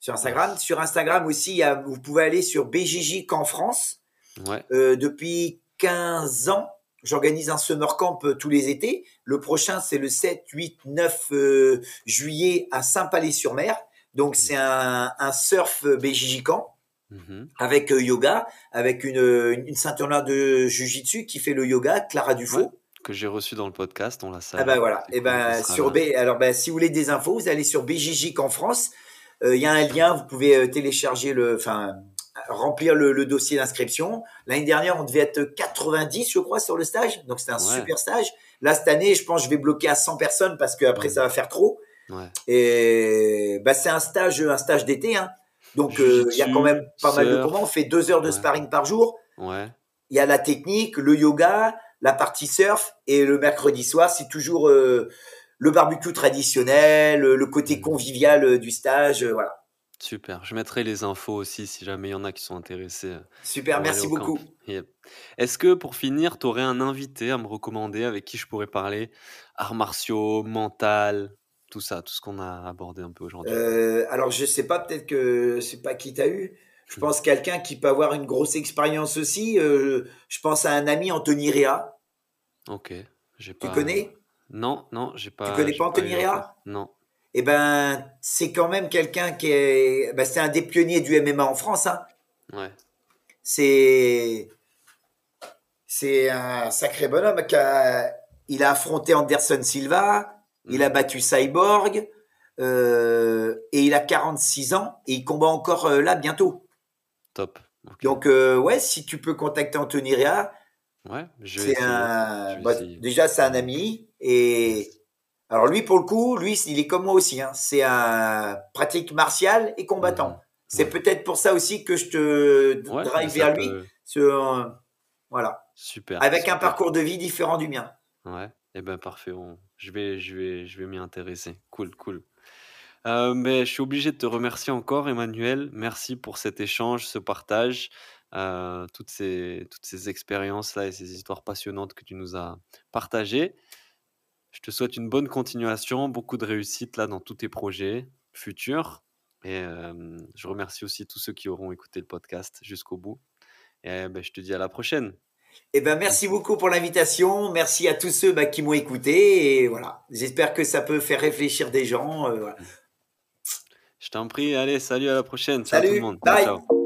sur Instagram. Sur Instagram aussi, il y a, vous pouvez aller sur BJJ Camp France. Ouais. Euh, depuis 15 ans, j'organise un summer camp euh, tous les étés. Le prochain, c'est le 7, 8, 9 euh, juillet à Saint-Palais-sur-Mer. Donc, c'est un, un surf euh, BJJ Camp. Mm-hmm. Avec euh, yoga, avec une, une ceinture noire de jujitsu qui fait le yoga, Clara Dufaux. Ouais que j'ai reçu dans le podcast, on l'a ça. Ah ben voilà. Et ben sur B, alors ben si vous voulez des infos, vous allez sur BJJ en France. Euh, il y a un lien, vous pouvez télécharger le, enfin, remplir le, dossier d'inscription. L'année dernière, on devait être 90, je crois, sur le stage. Donc, c'était un super stage. Là, cette année, je pense que je vais bloquer à 100 personnes parce que après, ça va faire trop. Ouais. Et bah, c'est un stage, un stage d'été. Hein. Donc, euh, il y a quand même pas mal de comment. On fait deux heures de sparring par jour. Il y a la technique, le yoga, la partie surf. Et le mercredi soir, c'est toujours le barbecue traditionnel, le côté mmh. convivial euh, du stage, euh, voilà. Super. Je mettrai les infos aussi si jamais il y en a qui sont intéressés. Euh, Super, merci beaucoup. Est-ce que pour finir, tu aurais un invité à me recommander avec qui je pourrais parler? Arts martiaux, mental, tout ça, tout ce qu'on a abordé un peu aujourd'hui. alors je sais pas, peut-être que c'est pas qui t'a eu. Je mmh. pense quelqu'un qui peut avoir une grosse expérience aussi. je pense à un ami, Anthony Réa. Ok. Tu connais? Non, non, j'ai pas. Tu connais pas Anthony Rea? Non. Eh ben, c'est quand même quelqu'un qui est. Ben, c'est un des pionniers du MMA en France. Hein. Ouais. C'est. C'est un sacré bonhomme. Qui a... Il a affronté Anderson Silva, il a mm. battu Cyborg, euh, et il a 46 ans, et il combat encore euh, là bientôt. Top. Donc, euh, ouais, si tu peux contacter Anthony Rea, Ouais, je vais, un... Bah, déjà, c'est un ami. Et alors, lui, pour le coup, lui, il est comme moi aussi. Hein. C'est un pratique martial et combattant. Mmh. C'est peut-être pour ça aussi que je te drive vers lui. Voilà. Super. Avec un parcours de vie différent du mien. Ouais. et eh ben parfait. Je vais, je vais, je vais m'y intéresser. Cool, cool. Euh, mais je suis obligé de te remercier encore, Emmanuel. Merci pour cet échange, ce partage. Euh, toutes ces, toutes ces expériences-là et ces histoires passionnantes que tu nous as partagées. Je te souhaite une bonne continuation, beaucoup de réussite là dans tous tes projets futurs. Et je remercie aussi tous ceux qui auront écouté le podcast jusqu'au bout. Et ben, je te dis à la prochaine. Eh ben, merci beaucoup pour l'invitation. Merci à tous ceux bah, qui m'ont écouté. Et voilà, j'espère que ça peut faire réfléchir des gens. Euh, je t'en prie. Allez, salut à la prochaine. Ciao tout le monde. Bye. Ciao.